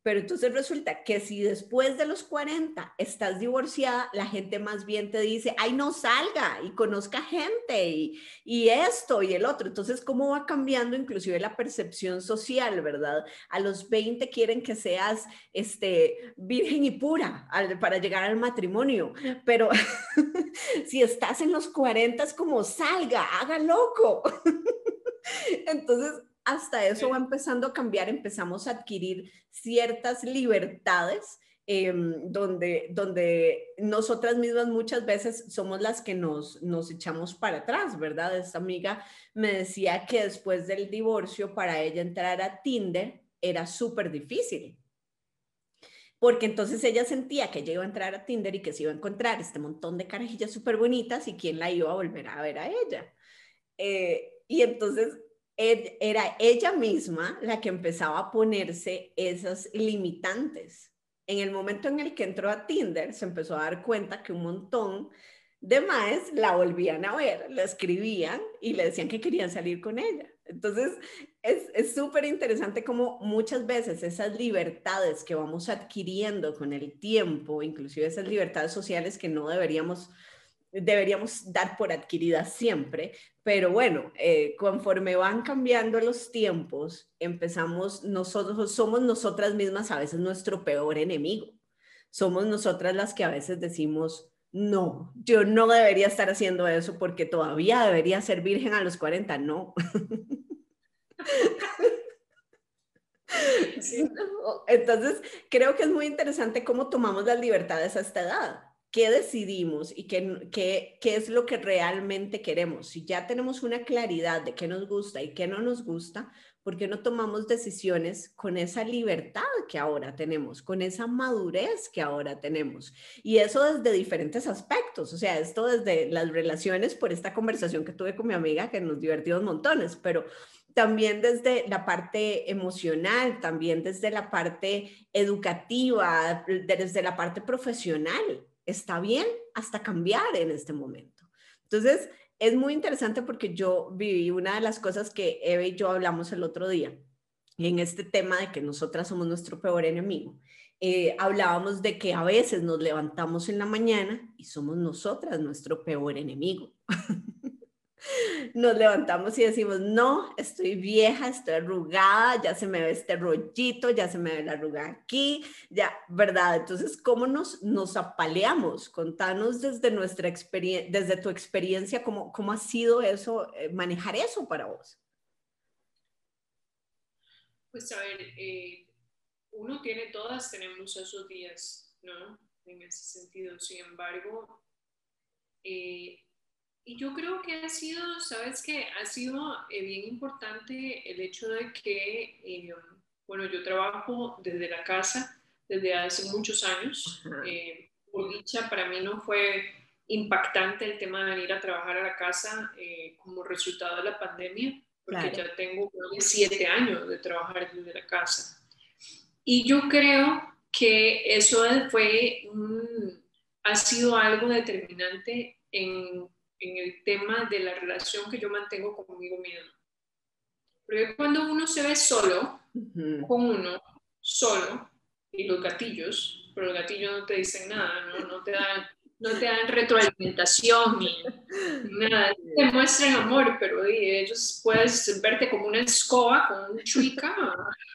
Pero entonces resulta que si después de los 40 estás divorciada, la gente más bien te dice, ay, no salga y conozca gente y, y esto y el otro. Entonces, ¿cómo va cambiando inclusive la percepción social, verdad? A los 20 quieren que seas este, virgen y pura para llegar al matrimonio, pero si estás en los 40 es como salga, haga loco. Entonces, hasta eso va empezando a cambiar, empezamos a adquirir ciertas libertades em, donde, donde nosotras mismas muchas veces somos las que nos, nos echamos para atrás, ¿verdad? Esta amiga me decía que después del divorcio para ella entrar a Tinder era súper difícil. Porque entonces ella sentía que ella iba a entrar a Tinder y que se iba a encontrar este montón de carajillas súper bonitas y quién la iba a volver a ver a ella. Eh, y entonces era ella misma la que empezaba a ponerse esas limitantes. En el momento en el que entró a Tinder, se empezó a dar cuenta que un montón de más la volvían a ver, la escribían y le decían que querían salir con ella. Entonces, es súper interesante como muchas veces esas libertades que vamos adquiriendo con el tiempo, inclusive esas libertades sociales que no deberíamos deberíamos dar por adquiridas siempre, pero bueno, eh, conforme van cambiando los tiempos, empezamos, nosotros somos nosotras mismas a veces nuestro peor enemigo. Somos nosotras las que a veces decimos, no, yo no debería estar haciendo eso porque todavía debería ser virgen a los 40, no. Entonces, creo que es muy interesante cómo tomamos las libertades a esta edad qué decidimos y qué, qué, qué, es lo que realmente queremos. Si ya tenemos una claridad de qué nos gusta y qué no nos gusta, ¿por qué no tomamos decisiones con esa libertad que ahora tenemos, con esa madurez que ahora tenemos? Y eso desde diferentes aspectos, o sea, esto desde las relaciones, por esta conversación que tuve con mi amiga, que nos divertimos montones, pero también desde la parte emocional, también desde la parte educativa, desde la parte profesional está bien hasta cambiar en este momento. Entonces, es muy interesante porque yo viví una de las cosas que Eve y yo hablamos el otro día, en este tema de que nosotras somos nuestro peor enemigo. Eh, hablábamos de que a veces nos levantamos en la mañana y somos nosotras nuestro peor enemigo. nos levantamos y decimos, no, estoy vieja, estoy arrugada, ya se me ve este rollito, ya se me ve la arruga aquí, ya, ¿verdad? Entonces, ¿cómo nos, nos apaleamos? Contanos desde nuestra experiencia, desde tu experiencia, ¿cómo, cómo ha sido eso, eh, manejar eso para vos? Pues a ver, eh, uno tiene todas, tenemos esos días, ¿no? En ese sentido, sin embargo, eh, y yo creo que ha sido, sabes que ha sido eh, bien importante el hecho de que, eh, bueno, yo trabajo desde la casa desde hace muchos años. Eh, por dicha, para mí no fue impactante el tema de venir a trabajar a la casa como resultado de la pandemia, porque ya tengo siete años de trabajar desde la casa. Y yo creo que eso fue, ha sido algo determinante en en el tema de la relación que yo mantengo conmigo mismo. Porque cuando uno se ve solo, con uno, solo, y los gatillos, pero los gatillos no te dicen nada, no, no te dan no te dan retroalimentación ni, nada, te muestran amor, pero ellos puedes verte como una escoba con un chuica,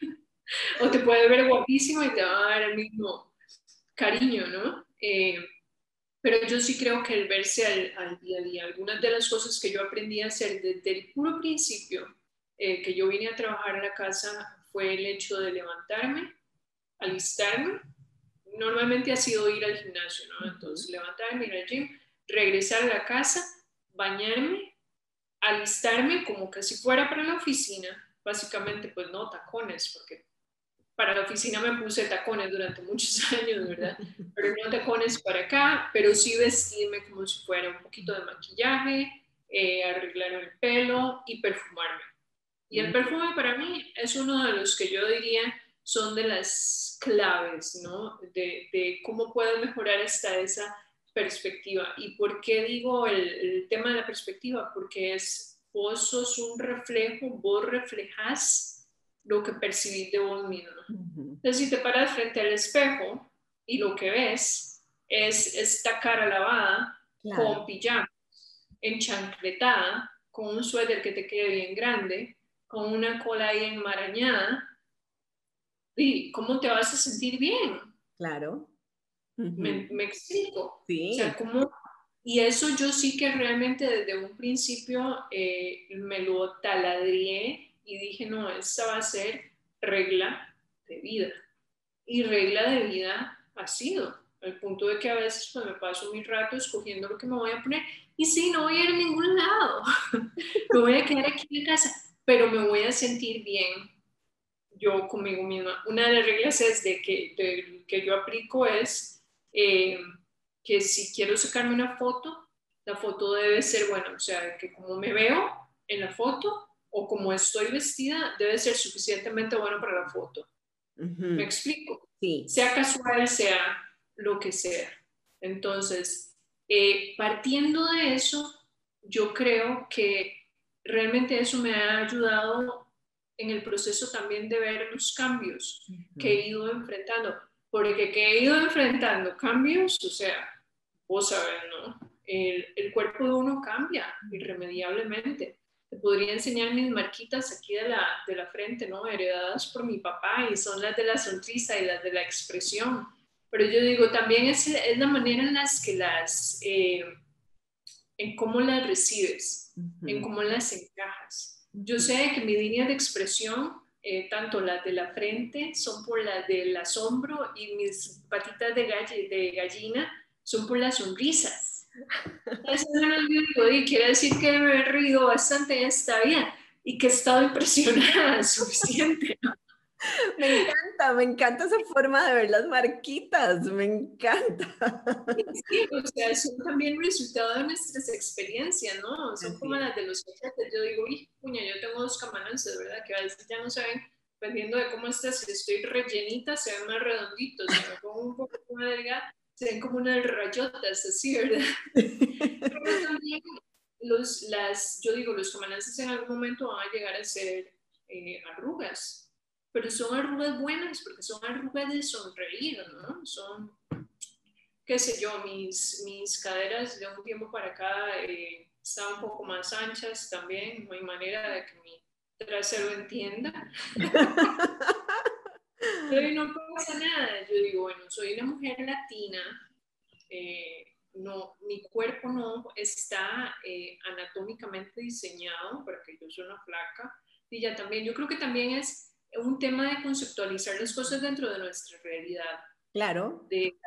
o te puede ver guapísimo y te va a dar el mismo cariño, ¿no? Eh, pero yo sí creo que el verse al, día a día, algunas de las cosas que yo aprendí a hacer desde el puro principio eh, que yo vine a trabajar a la casa fue el hecho de levantarme, alistarme. Normalmente ha sido ir al gimnasio, ¿no? Entonces, levantarme, ir al gym, regresar a la casa, bañarme, alistarme como que si fuera para la oficina, básicamente pues no tacones, porque para la oficina me puse tacones durante muchos años, ¿verdad? Pero no tacones para acá, pero sí vestirme como si fuera un poquito de maquillaje, eh, arreglar el pelo y perfumarme. Y el perfume para mí es uno de los que yo diría son de las claves, ¿no? De, de cómo puedo mejorar hasta esa perspectiva. ¿Y por qué digo el, el tema de la perspectiva? Porque es, vos sos un reflejo, vos reflejas lo que percibís de vos mismo. Entonces, si te paras frente al espejo y lo que ves es esta cara lavada con pijama, enchancletada, con un suéter que te quede bien grande, con una cola ahí enmarañada, ¿y cómo te vas a sentir bien? Claro. me, explico. Sí. O sea, ¿cómo, y eso yo sí que realmente desde un principio eh, me lo taladrié y dije, no, esta va a ser regla de vida. Y regla de vida ha sido, al punto de que a veces pues, me paso mi rato escogiendo lo que me voy a poner. Y sí, no voy a ir a ningún lado, me voy a quedar aquí en casa, pero me voy a sentir bien yo conmigo misma. Una de las reglas es de que, que yo aplico es... Eh, que si quiero sacarme una foto, la foto debe ser buena, o sea, que como me veo en la foto o como estoy vestida, debe ser suficientemente bueno para la foto. ¿Me explico? Sí. Sea casual, sea lo que sea. Entonces, eh, partiendo de eso, yo creo que realmente eso me ha ayudado en el proceso también de ver los cambios que he ido enfrentando, porque que he ido enfrentando cambios, o sea, vos sabes, ¿no? El, el, cuerpo de uno cambia irremediablemente. Te podría enseñar mis marquitas aquí de la, de la frente, ¿no? Heredadas por mi papá y son las de la sonrisa y las de la expresión. Pero yo digo, también es, es la manera en las que las, eh, en cómo las recibes, en cómo las encajas. Yo sé que mi línea de expresión eh, tanto las de la frente son por las del asombro y mis patitas de, de gallina son por las sonrisas. Eso digo, y quiere decir que me he reído bastante esta vida y que he estado impresionada suficiente. Me encanta, me encanta esa forma de ver las marquitas, me encanta. Sí, o sea, son también resultado de nuestras experiencias, ¿no? Son como las de los cachetes. Yo digo, uy, puña, yo tengo dos camanances, ¿verdad? Que a veces ya no saben, dependiendo de cómo estás, si estoy rellenita, se ven más redonditos, si me pongo un poco más delgada, se ven como unas rayotas, así, ¿verdad? Pero también los, las, yo digo, los camanances en algún momento van a llegar a ser eh, arrugas, pero son arrugas buenas porque son arrugas de sonreír, ¿no? Son, qué sé yo, mis, mis caderas de un tiempo para acá eh, están un poco más anchas también, no hay manera de que mi trasero entienda. Pero no pasa nada. Yo digo, bueno, soy una mujer latina, eh, no, mi cuerpo no está eh, anatómicamente diseñado para que yo sea una flaca. Y ya también, yo creo que también es un tema de conceptualizar las cosas dentro de nuestra realidad. Claro. De,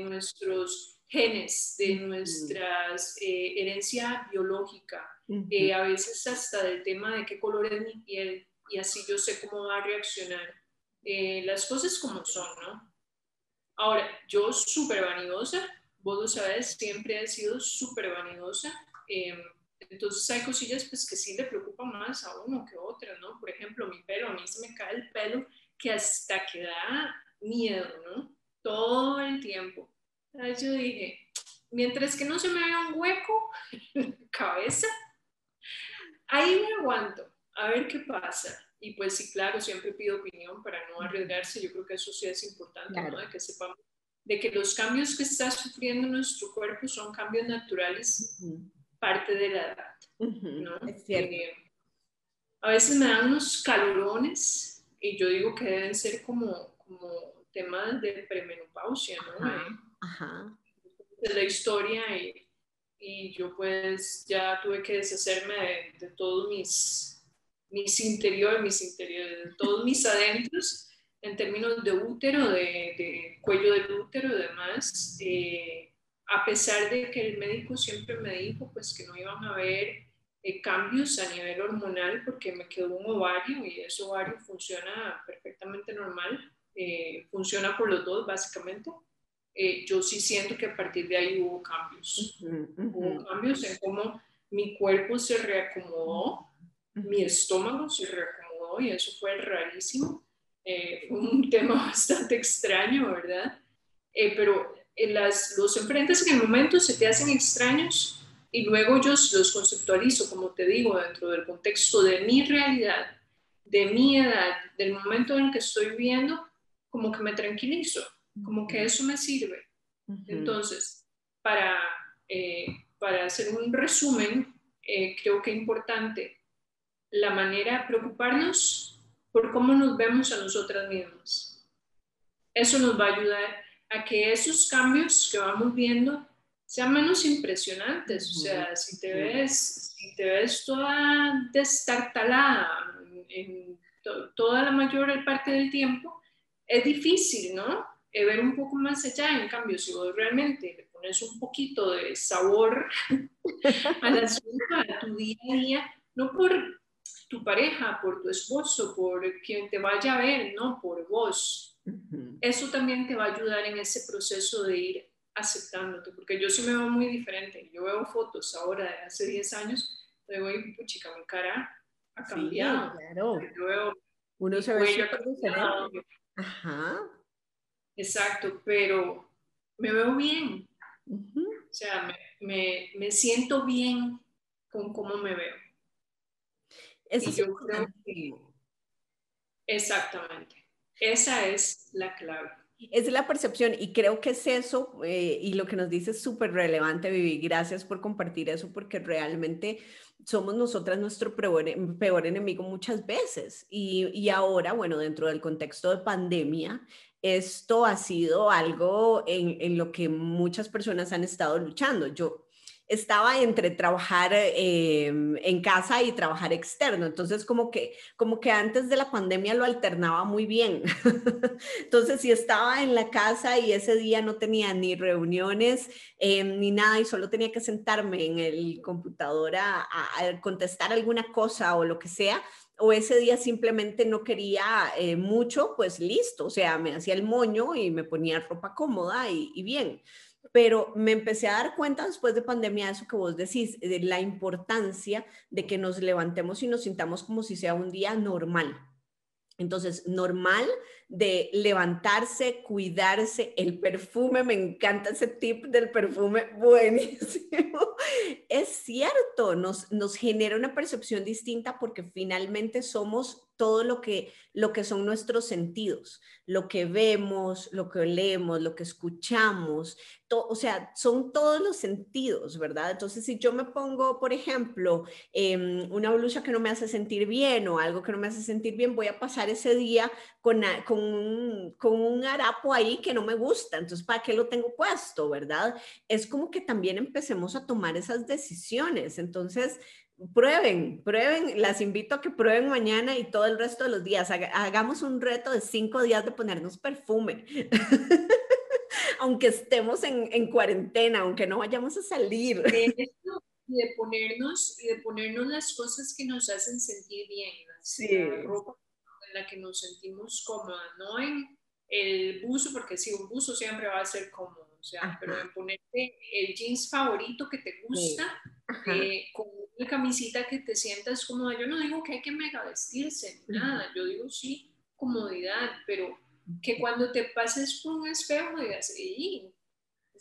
nuestros genes, de nuestra eh, herencia biológica, a veces hasta del tema de qué color es mi piel y así yo sé cómo va a reaccionar eh, las cosas como son, ¿no? Ahora, yo súper vanidosa, vos lo sabes, siempre he sido súper vanidosa. Em, entonces hay cosillas pues que sí le preocupan más a uno que a otra, ¿no? Por ejemplo, mi pelo, a mí se me cae el pelo que hasta que da miedo, ¿no? Todo el tiempo. Entonces yo dije, mientras que no se me vea un hueco en la cabeza, ahí me aguanto, a ver qué pasa. Y pues sí, claro, siempre pido opinión para no arriesgarse. Yo creo que eso sí es importante, ¿no? De que sepamos de que los cambios que está sufriendo nuestro cuerpo son cambios naturales, parte de la edad, ¿no? Es cierto. Eh, a veces me dan unos calorones y yo digo que deben ser como, como temas de premenopausia, ¿no? Ajá. De la historia y, y, yo pues ya tuve que deshacerme de, de todos mis mis interiores, mis interiores, todos mis adentros, en términos de útero, de, cuello del útero y demás, eh, a pesar de que el médico siempre me dijo pues que no iban a haber eh, cambios a nivel hormonal porque me quedó un ovario y ese ovario funciona perfectamente normal, eh, funciona por los dos básicamente. yo sí siento que a partir de ahí hubo cambios, hubo cambios en cómo mi cuerpo se reacomodó mi estómago se reacomodó y eso fue rarísimo. Eh, fue un tema bastante extraño, ¿verdad? Eh, pero en las, los enfrentas en el momento se te hacen extraños y luego yo los conceptualizo, como te digo, dentro del contexto de mi realidad, de mi edad, del momento en que estoy viviendo, como que me tranquilizo, como que eso me sirve. Entonces, para, eh, para hacer un resumen, eh, creo que es importante la manera de preocuparnos por cómo nos vemos a nosotras mismas. Eso nos va a ayudar a que esos cambios que vamos viendo sean menos impresionantes. O sea, si te ves, si te ves toda destartalada en toda la mayor parte del tiempo, es difícil, ¿no? ver un poco más allá. En cambio, si vos realmente le pones un poquito de sabor a la a tu día a día, no por tu pareja, por tu esposo, por quien te vaya a ver, no por vos. Eso también te va a ayudar en ese proceso de ir aceptándote, porque yo sí me veo muy diferente. Yo veo fotos ahora de hace 10 años, digo, chica, mi cara ha cambiado. claro. Yo veo Uno se ve. Ajá. Exacto, pero me veo bien. O sea, me, me, siento bien con cómo me veo. Eso es yo exactamente. Esa es la clave. Es la percepción y creo que es eso eh, y lo que nos dice es súper relevante, Vivi. Gracias por compartir eso porque realmente somos nosotras nuestro peor, enemigo muchas veces. Y, y, ahora, bueno, dentro del contexto de pandemia, esto ha sido algo en, en lo que muchas personas han estado luchando. Yo estaba entre trabajar em, en casa y trabajar externo. Entonces, como que, como que antes de la pandemia lo alternaba muy bien. Entonces, si estaba en la casa y ese día no tenía ni reuniones em, ni nada y solo tenía que sentarme en el computador a, contestar alguna cosa o lo que sea, o ese día simplemente no quería eh, mucho, pues listo, o sea, me hacía el moño y me ponía ropa cómoda y bien pero me empecé a dar cuenta después de pandemia de eso que vos decís, de la importancia de que nos levantemos y nos sintamos como si sea un día normal. Entonces, normal de levantarse, cuidarse, el perfume, me encanta ese tip del perfume, buenísimo. Es cierto, nos, nos genera una percepción distinta porque finalmente somos todo lo que, lo que son nuestros sentidos, lo que vemos, lo que olemos, lo que escuchamos, o sea, son todos los sentidos, ¿verdad? Entonces, si yo me pongo, por ejemplo, em, una blusa que no me hace sentir bien o algo que no me hace sentir bien, voy a pasar ese día con, con, un, con un harapo ahí que no me gusta, entonces, ¿para qué lo tengo puesto, verdad? Es como que también empecemos a tomar esas decisiones, entonces prueben, prueben, las invito a que prueben mañana y todo el resto de los días. Hagamos un reto de cinco días de ponernos perfume. aunque estemos en, cuarentena, aunque no vayamos a salir. y de ponernos, y de ponernos las cosas que nos hacen sentir bien, la ropa en la que nos sentimos cómodas, no en el buzo, porque sí, un buzo siempre va a ser cómodo, o sea, pero en ponerte el jeans favorito que te gusta, eh, con una camisita que te sientas cómoda. Yo no digo que hay que mega vestirse, nada, yo digo sí, comodidad, pero que cuando te pases por un espejo digas, sí.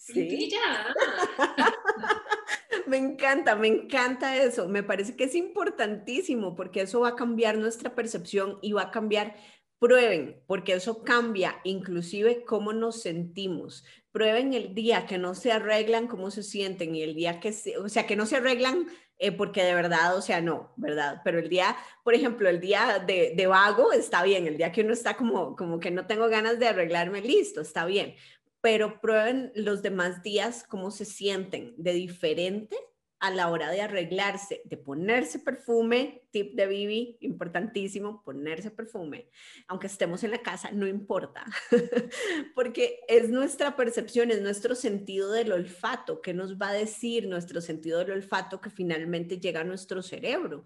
me encanta, me encanta eso. Me parece que es importantísimo porque eso va a cambiar nuestra percepción y va a cambiar prueben, porque eso cambia inclusive cómo nos sentimos. Prueben el día que no se arreglan, cómo se sienten y el día que, se, o sea, que no se arreglan eh, porque de verdad, o sea, no, ¿verdad? Pero el día, por ejemplo, el día de, de, vago está bien, el día que uno está como, como que no tengo ganas de arreglarme, listo, está bien. Pero prueben los demás días cómo se sienten de diferente a la hora de arreglarse, de ponerse perfume, tip de Bibi, importantísimo, ponerse perfume, aunque estemos en la casa, no importa, porque es nuestra percepción, es nuestro sentido del olfato, que nos va a decir nuestro sentido del olfato que finalmente llega a nuestro cerebro,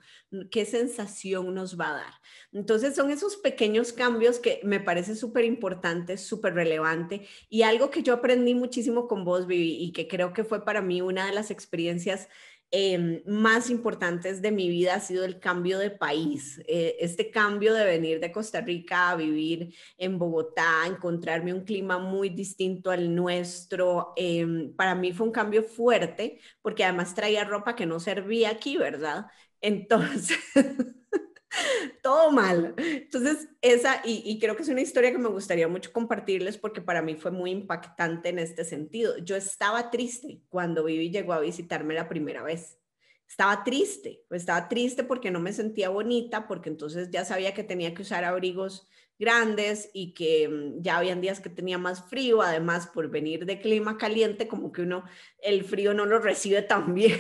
qué sensación nos va a dar. Entonces son esos pequeños cambios que me parece súper importante, súper relevante y algo que yo aprendí muchísimo con vos, Vivi, y que creo que fue para mí una de las experiencias Em, más importantes de mi vida ha sido el cambio de país. Eh, este cambio de venir de Costa Rica a vivir en Bogotá, encontrarme un clima muy distinto al nuestro, em, para mí fue un cambio fuerte porque además traía ropa que no servía aquí, ¿verdad? Entonces... todo mal. Entonces, esa, y, creo que es una historia que me gustaría mucho compartirles porque para mí fue muy impactante en este sentido. Yo estaba triste cuando Vivi llegó a visitarme la primera vez. Estaba triste, estaba triste porque no me sentía bonita, porque entonces ya sabía que tenía que usar abrigos grandes y que mm, ya habían días que tenía más frío, además por venir de clima caliente, como que uno el frío no lo recibe tan bien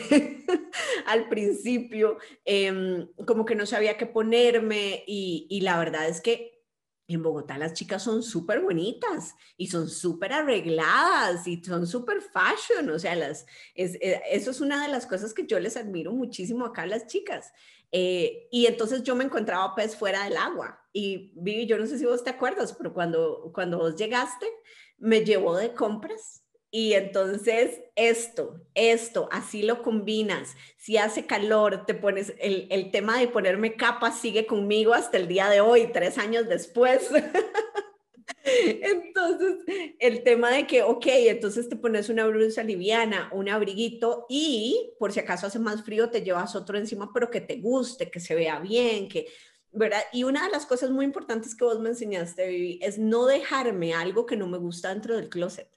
al principio, em, como que no sabía qué ponerme y, y la verdad es que en Bogotá las chicas son súper bonitas y son súper arregladas y son súper fashion, o sea, las, eh, eso es una de las cosas que yo les admiro muchísimo acá a las chicas. Eh, y entonces yo me encontraba pues fuera del agua y Vivi, yo no sé si vos te acuerdas, pero cuando, cuando vos llegaste, me llevó de compras y entonces esto, esto, así lo combinas. Si hace calor, te pones, el, el, tema de ponerme capa sigue conmigo hasta el día de hoy, tres años después. entonces, el tema de que, ok, entonces te pones una blusa liviana, un abriguito y por si acaso hace más frío, te llevas otro encima, pero que te guste, que se vea bien, que... ¿verdad? Y una de las cosas muy importantes que vos me enseñaste, Vivi, es no dejarme algo que no me gusta dentro del closet.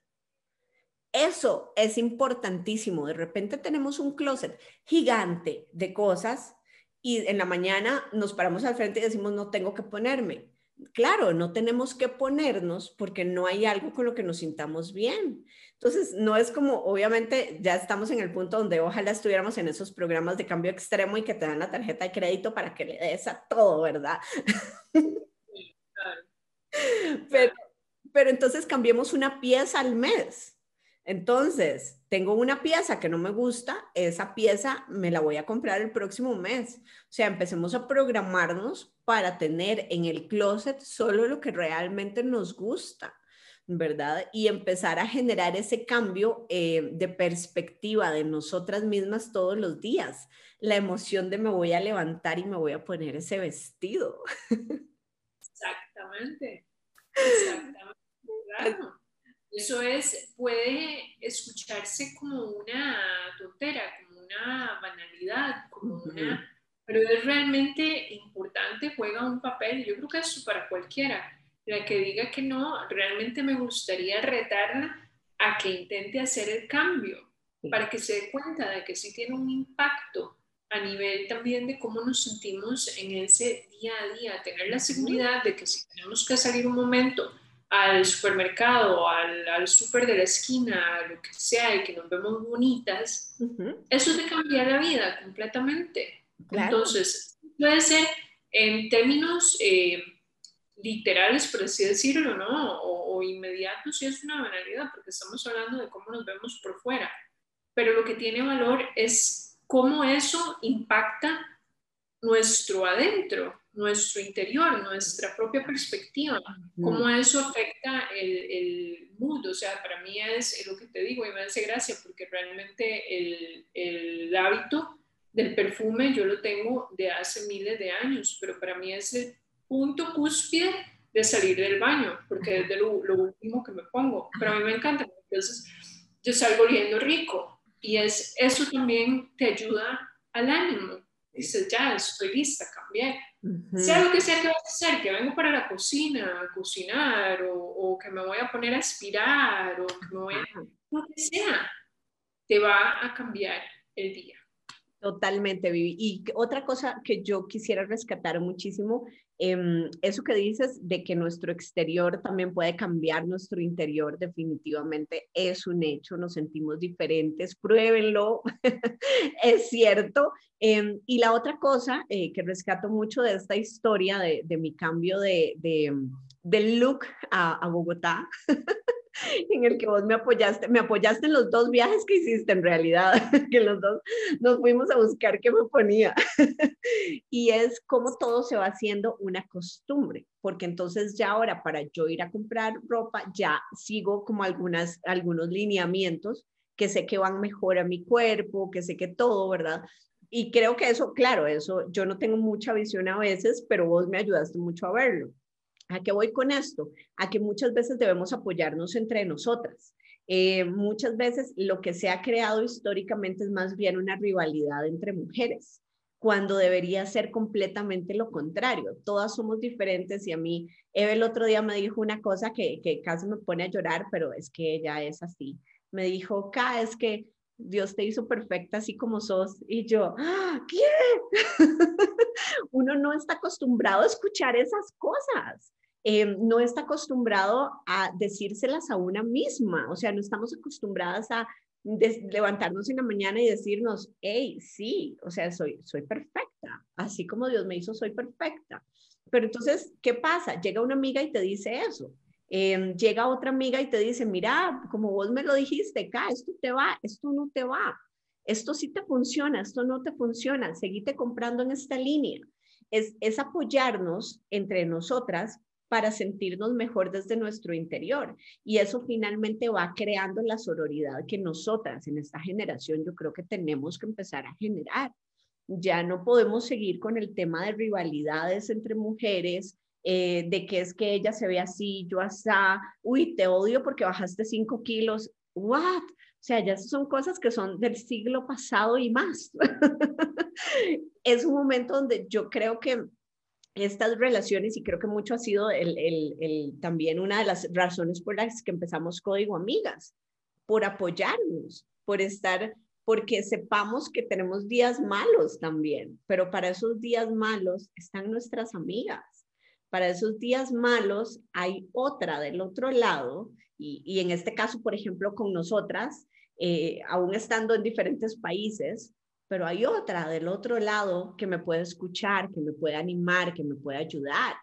Eso es importantísimo. De repente tenemos un closet gigante de cosas y en la mañana nos paramos al frente y decimos, no tengo que ponerme. Claro, no tenemos que ponernos porque no hay algo con lo que nos sintamos bien. Entonces, no es como, obviamente, ya estamos en el punto donde ojalá estuviéramos en esos programas de cambio extremo y que te dan la tarjeta de crédito para que le des a todo, ¿verdad? pero, pero entonces cambiemos una pieza al mes entonces, tengo una pieza que no me gusta, esa pieza me la voy a comprar el próximo mes. O sea, empecemos a programarnos para tener en el closet solo lo que realmente nos gusta, ¿verdad? Y empezar a generar ese cambio eh, de perspectiva de nosotras mismas todos los días. La emoción de me voy a levantar y me voy a poner ese vestido. Exactamente. Exactamente. Claro. Eso es, puede escucharse como una tontera, como una banalidad, como una, pero es realmente importante, juega un papel, yo creo que eso para cualquiera, la que diga que no, realmente me gustaría retarla a que intente hacer el cambio, para que se dé cuenta de que sí tiene un impacto a nivel también de cómo nos sentimos en ese día a día, tener la seguridad de que si tenemos que salir un momento, al supermercado, al, al súper de la esquina, lo que sea, y que nos vemos bonitas, eso te cambia la vida completamente. Entonces, puede ser en términos eh, literales, por así decirlo, ¿no? O, o inmediatos, sí es una banalidad, porque estamos hablando de cómo nos vemos por fuera. Pero lo que tiene valor es cómo eso impacta nuestro adentro, nuestro interior, nuestra propia perspectiva, cómo eso afecta el, el, mood. O sea, para mí es lo que te digo y me hace gracia porque realmente el, el, hábito del perfume yo lo tengo de hace miles de años, pero para mí es el punto cúspide de salir del baño, porque es de lo, lo último que me pongo. Pero a mí me encanta, entonces yo salgo oliendo rico y es, eso también te ayuda al ánimo. Dices, ya, estoy lista, cambié sea lo que sea que vas a hacer, que vengo para la cocina a cocinar o, o, que me voy a poner a aspirar o que me voy a... Lo que sea, te va a cambiar el día. Totalmente, Vivi. Y otra cosa que yo quisiera rescatar muchísimo, eh, eso que dices de que nuestro exterior también puede cambiar nuestro interior, definitivamente es un hecho, nos sentimos diferentes, pruébenlo, es cierto. Eh, y la otra cosa eh, que rescato mucho de esta historia de, mi cambio de, de, de look a Bogotá. en el que vos me apoyaste, me apoyaste en los dos viajes que hiciste en realidad, que los dos nos fuimos a buscar qué me ponía. y es como todo se va haciendo una costumbre, porque entonces ya ahora para yo ir a comprar ropa ya sigo como algunas, algunos lineamientos que sé que van mejor a mi cuerpo, que sé que todo, ¿verdad? Y creo que eso, claro, eso yo no tengo mucha visión a veces, pero vos me ayudaste mucho a verlo. ¿A qué voy con esto? A que muchas veces debemos apoyarnos entre nosotras. Eh, muchas veces lo que se ha creado históricamente es más bien una rivalidad entre mujeres, cuando debería ser completamente lo contrario. Todas somos diferentes y a mí, Eve el otro día me dijo una cosa que, que casi me pone a llorar, pero es que ella es así. Me dijo, Ka, es que Dios te hizo perfecta así como sos. Y yo, ¡Ah, ¿qué? Uno no está acostumbrado a escuchar esas cosas. Eh, no está acostumbrado a decírselas a una misma. O sea, no estamos acostumbradas a levantarnos en la mañana y decirnos, hey, sí, o sea, soy, soy perfecta. Así como Dios me hizo, soy perfecta. Pero entonces, ¿qué pasa? Llega una amiga y te dice eso. Em, llega otra amiga y te dice, mira, como vos me lo dijiste, acá, esto te va, esto no te va, esto sí te funciona, esto no te funciona, seguite comprando en esta línea. Es, es apoyarnos entre nosotras para sentirnos mejor desde nuestro interior. Y eso finalmente va creando la sororidad que nosotras en esta generación yo creo que tenemos que empezar a generar. Ya no podemos seguir con el tema de rivalidades entre mujeres, eh, de que es que ella se ve así, yo así, uy, te odio porque bajaste cinco kilos, what? O sea, ya son cosas que son del siglo pasado y más. es un momento donde yo creo que estas relaciones, y creo que mucho ha sido el, el, el, también una de las razones por las que empezamos Código Amigas, por apoyarnos, por estar, porque sepamos que tenemos días malos también, pero para esos días malos están nuestras amigas. Para esos días malos hay otra del otro lado, y, en este caso, por ejemplo, con nosotras, eh, aún estando en diferentes países, pero hay otra del otro lado que me puede escuchar, que me puede animar, que me puede ayudar.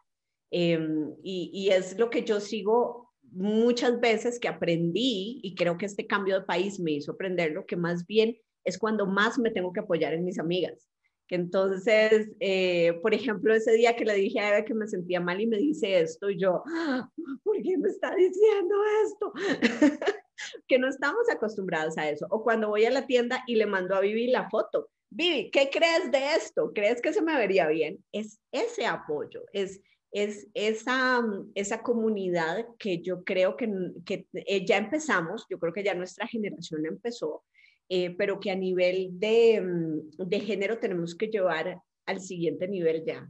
Em, y, y es lo que yo sigo muchas veces que aprendí, y creo que este cambio de país me hizo aprender lo que más bien es cuando más me tengo que apoyar en mis amigas que entonces, eh, por ejemplo, ese día que le dije a Eva que me sentía mal y me dice esto, y yo, ah, ¿por qué me está diciendo esto? que no estamos acostumbrados a eso. O cuando voy a la tienda y le mando a Vivi la foto, Vivi, ¿qué crees de esto? ¿Crees que se me vería bien? Es ese apoyo, es, es esa, esa comunidad que yo creo que, que eh, ya empezamos, yo creo que ya nuestra generación empezó, eh, pero que a nivel de, mm, de género tenemos que llevar al siguiente nivel ya.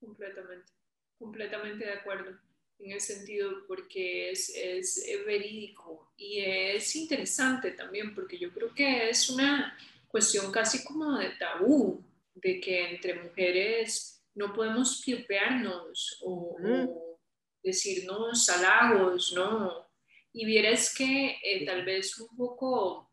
Completamente, completamente de acuerdo en ese sentido, porque es, es, verídico y es interesante también, porque yo creo que es una cuestión casi como de tabú, de que entre mujeres no podemos piropearnos o, o decirnos halagos, ¿no? Y vieras que eh, tal vez un poco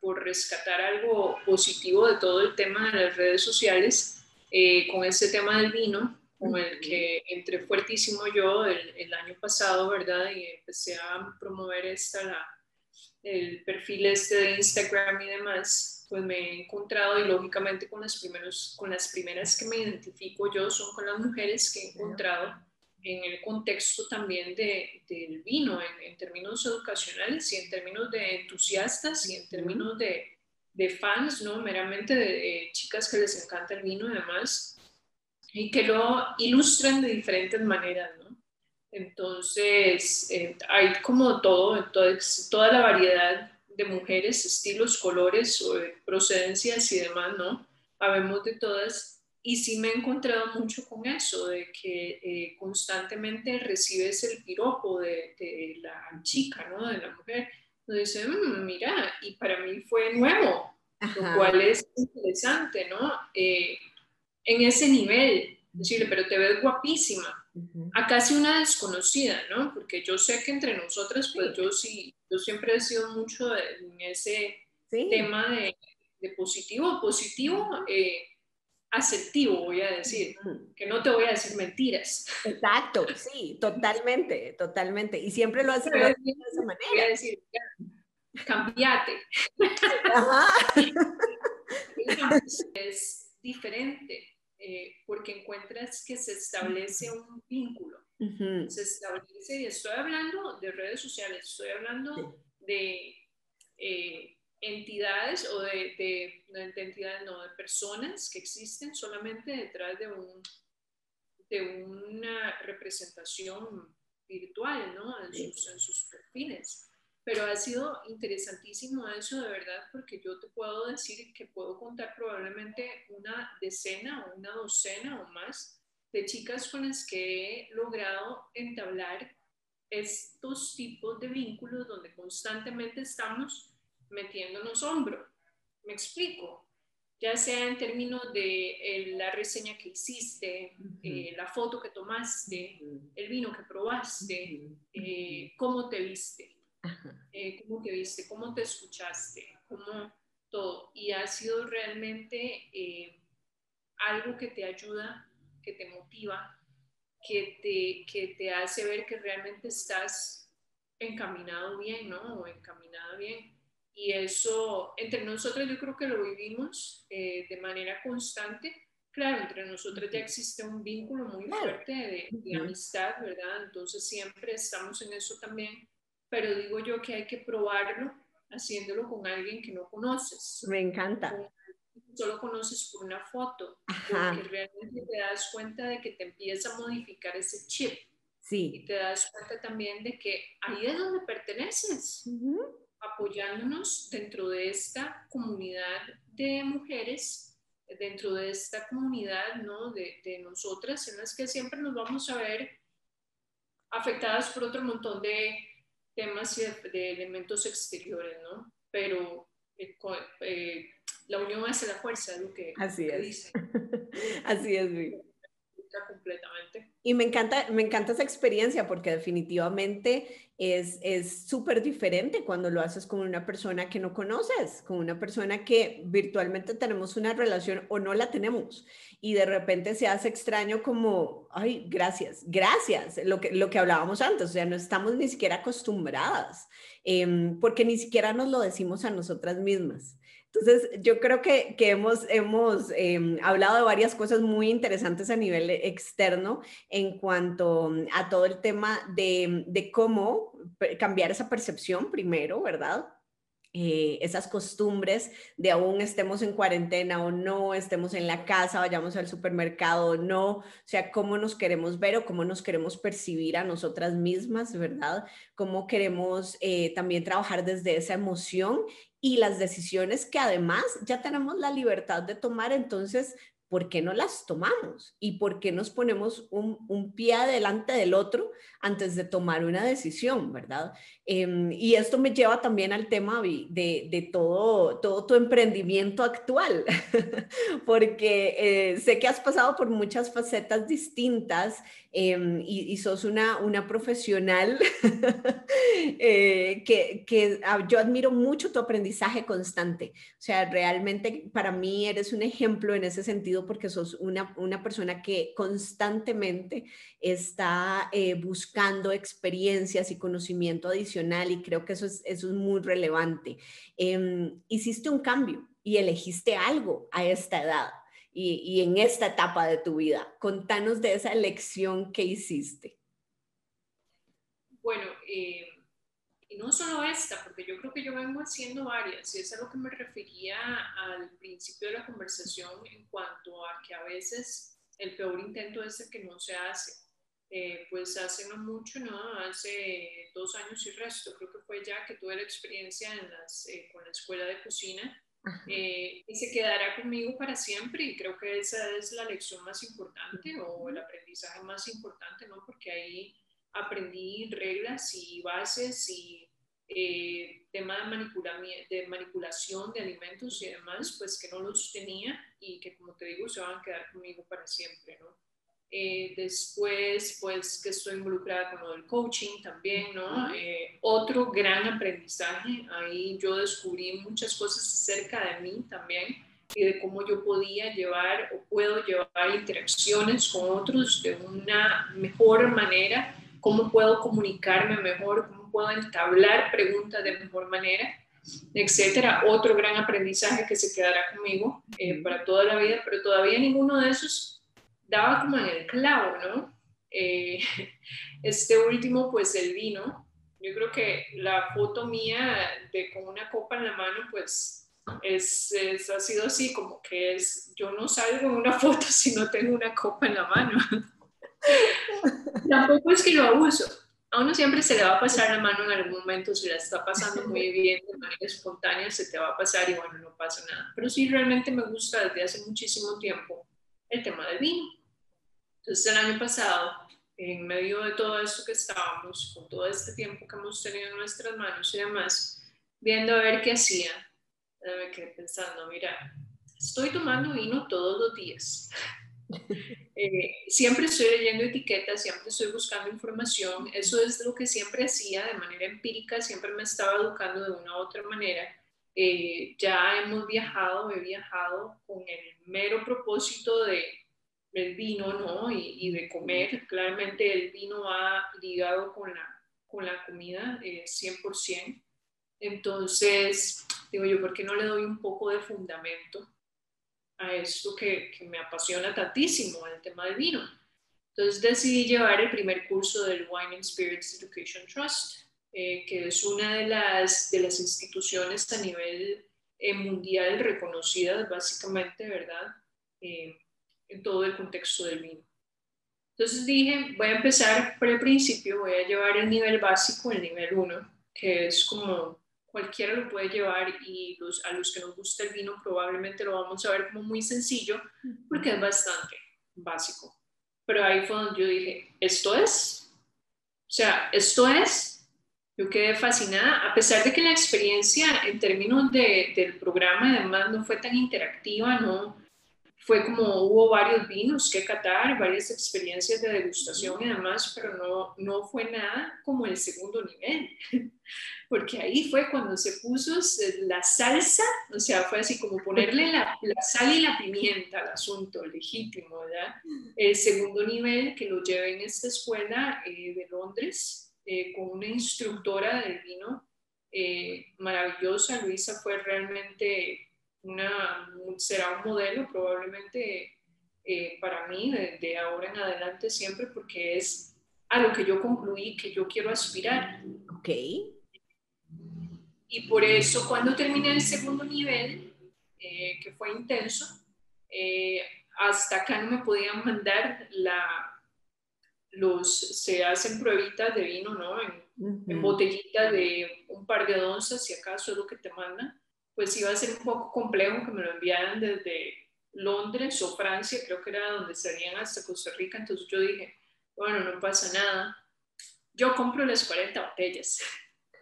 por rescatar algo positivo de todo el tema de las redes sociales, eh, con este tema del vino, con el que entré fuertísimo yo el, año pasado, ¿verdad? Y empecé a promover esta, la, el perfil este de Instagram y demás, pues me he encontrado y lógicamente con las, primeros, con las primeras que me identifico yo son con las mujeres que he encontrado en el contexto también de, del vino, en, términos educacionales y en términos de entusiastas y en términos de, de fans, ¿no? Meramente de, chicas que les encanta el vino y demás, y que lo ilustran de diferentes maneras, ¿no? Entonces, eh, hay como todo, entonces, toda la variedad de mujeres, estilos, colores, procedencias y demás, ¿no? Habemos de todas y sí me he encontrado mucho con eso, de que eh, constantemente recibes el piropo de, de, la chica, ¿no? De la mujer. Entonces, dice, mm, mira, y para mí fue nuevo, lo cual es interesante, ¿no? Eh, en ese nivel, decirle, pero te ves guapísima. A casi una desconocida, ¿no? Porque yo sé que entre nosotras, pues yo sí, yo siempre he sido mucho en ese tema de, de positivo, positivo, eh, asertivo, voy a decir, que no te voy a decir mentiras. Exacto, sí, totalmente, totalmente. Y siempre lo hace de esa manera. Voy a decir, cambiate. es diferente eh, porque encuentras que se establece un vínculo. Se establece, y estoy hablando de redes sociales, estoy hablando de... Eh, entidades o de, de, entidades, no, de personas que existen solamente detrás de, un, de una representación virtual, ¿no? En sus, en sus perfiles. Pero ha sido interesantísimo eso de verdad, porque yo te puedo decir que puedo contar probablemente una decena o una docena o más de chicas con las que he logrado entablar estos tipos de vínculos donde constantemente estamos metiéndonos hombro. Me explico, ya sea en términos de eh, la reseña que hiciste, eh, la foto que tomaste, el vino que probaste, eh, cómo te viste, cómo te viste, cómo te escuchaste, cómo todo. Y ha sido realmente algo que te ayuda, que te motiva, que te, que te hace ver que realmente estás encaminado bien, ¿no? O encaminada bien. Y eso, entre nosotros yo creo que lo vivimos eh, de manera constante. Claro, entre nosotros ya existe un vínculo muy fuerte de, de amistad, ¿verdad? Entonces siempre estamos en eso también. Pero digo yo que hay que probarlo haciéndolo con alguien que no conoces. Me encanta solo conoces por una foto, porque realmente te das cuenta de que te empieza a modificar ese chip. Sí. Y te das cuenta también de que ahí es donde perteneces, apoyándonos dentro de esta comunidad de mujeres, dentro de esta comunidad ¿no? de, de nosotras, en las que siempre nos vamos a ver afectadas por otro montón de temas de, elementos exteriores, ¿no? Pero eh, eh, la unión hace la fuerza, lo que, Así es. dice. Así es, Vivi. Completamente. Y me encanta, me encanta esa experiencia porque definitivamente es súper diferente cuando lo haces con una persona que no conoces, con una persona que virtualmente tenemos una relación o no la tenemos. Y de repente se hace extraño como, ay, gracias, gracias, lo que, lo que hablábamos antes, o sea, no estamos ni siquiera acostumbradas, em, porque ni siquiera nos lo decimos a nosotras mismas. Entonces, yo creo que, hemos, em, hablado de varias cosas muy interesantes a nivel externo en cuanto a todo el tema de, de cómo cambiar esa percepción primero, ¿verdad? Eh, esas costumbres de aún estemos en cuarentena o no, estemos en la casa, vayamos al supermercado o no, o sea, cómo nos queremos ver o cómo nos queremos percibir a nosotras mismas, ¿verdad? Cómo queremos eh, también trabajar desde esa emoción y las decisiones que además ya tenemos la libertad de tomar, entonces, ¿por qué no las tomamos? ¿Y por qué nos ponemos un, un pie adelante del otro antes de tomar una decisión, verdad? Em, y esto me lleva también al tema de, de todo, todo tu emprendimiento actual, porque eh, sé que has pasado por muchas facetas distintas em, y, sos una, una profesional eh, que, que yo admiro mucho tu aprendizaje constante. O sea, realmente para mí eres un ejemplo en ese sentido porque sos una, una persona que constantemente está eh, buscando experiencias y conocimiento adicional y creo que eso es, eso es muy relevante. Em, hiciste un cambio y elegiste algo a esta edad y, y, en esta etapa de tu vida. Contanos de esa elección que hiciste. Bueno, eh, y no solo esta, porque yo creo que yo vengo haciendo varias, y es a lo que me refería al principio de la conversación en cuanto a que a veces el peor intento es el que no se hace. Eh, pues hace no mucho, ¿no? Hace dos años y resto, creo que fue ya que tuve la experiencia en las, eh, con la escuela de cocina eh, y se quedará conmigo para siempre y creo que esa es la lección más importante o el aprendizaje más importante, ¿no? Porque ahí aprendí reglas y bases y tema de, de manipulación de alimentos y demás, pues que no los tenía y que como te digo se van a quedar conmigo para siempre, ¿no? Eh, después, pues que estoy involucrada con lo del coaching también, ¿no? Eh, otro gran aprendizaje, ahí yo descubrí muchas cosas acerca de mí también y de cómo yo podía llevar o puedo llevar interacciones con otros de una mejor manera, cómo puedo comunicarme mejor, cómo puedo entablar preguntas de mejor manera, etcétera. Otro gran aprendizaje que se quedará conmigo eh, para toda la vida, pero todavía ninguno de esos daba como en el clavo, ¿no? Eh, este último, pues el vino. Yo creo que la foto mía de con una copa en la mano, pues es, ha sido así, como que es, yo no salgo en una foto si no tengo una copa en la mano. Tampoco es que lo abuso, a uno siempre se le va a pasar la mano en algún momento, si la está pasando muy bien de manera espontánea, se te va a pasar y bueno, no pasa nada. Pero sí, realmente me gusta desde hace muchísimo tiempo el tema del vino. Entonces, el año pasado, en medio de todo esto que estábamos, con todo este tiempo que hemos tenido en nuestras manos y demás, viendo a ver qué hacía, me quedé pensando, mira, estoy tomando vino todos los días. Eh, siempre estoy leyendo etiquetas, siempre estoy buscando información. Eso es lo que siempre hacía de manera empírica, siempre me estaba educando de una u otra manera. Eh, ya hemos viajado, he viajado con el mero propósito de, del vino, ¿no? Y, de comer. Claramente el vino va ligado con la, con la comida, eh, 100%. Entonces, digo yo, ¿por qué no le doy un poco de fundamento a esto que, que me apasiona tantísimo, el tema del vino? Entonces decidí llevar el primer curso del Wine and Spirits Education Trust, eh, que es una de las, de las instituciones a nivel eh, mundial reconocidas básicamente, ¿verdad? En todo el contexto del vino. Entonces dije, voy a empezar por el principio, voy a llevar el nivel básico, el nivel 1, que es como cualquiera lo puede llevar y los, a los que nos gusta el vino probablemente lo vamos a ver como muy sencillo porque es bastante básico. Pero ahí fue donde yo dije, esto es, o sea, esto es, yo quedé fascinada, a pesar de que la experiencia en términos de, del programa además no fue tan interactiva, no, fue como hubo varios vinos que catar, varias experiencias de degustación y demás, pero no, no fue nada como el segundo nivel, porque ahí fue cuando se puso la salsa, o sea, fue así como ponerle la, la sal y la pimienta al asunto, legítimo, ¿verdad? El segundo nivel que lo llevé en esta escuela eh, de Londres eh, con una instructora del vino eh, maravillosa, Luisa fue realmente una, será un modelo probablemente eh, para mí de, ahora en adelante siempre porque es a lo que yo concluí que yo quiero aspirar. Ok. Y por eso cuando terminé el segundo nivel, eh, que fue intenso, eh, hasta acá no me podían mandar la, los, se hacen pruebitas de vino, ¿no? En, en botellitas de un par de onzas, si acaso es lo que te mandan pues iba a ser un poco complejo que me lo enviaran desde Londres o Francia, creo que era donde estarían hasta Costa Rica, entonces yo dije, bueno, no pasa nada, yo compro las 40 botellas,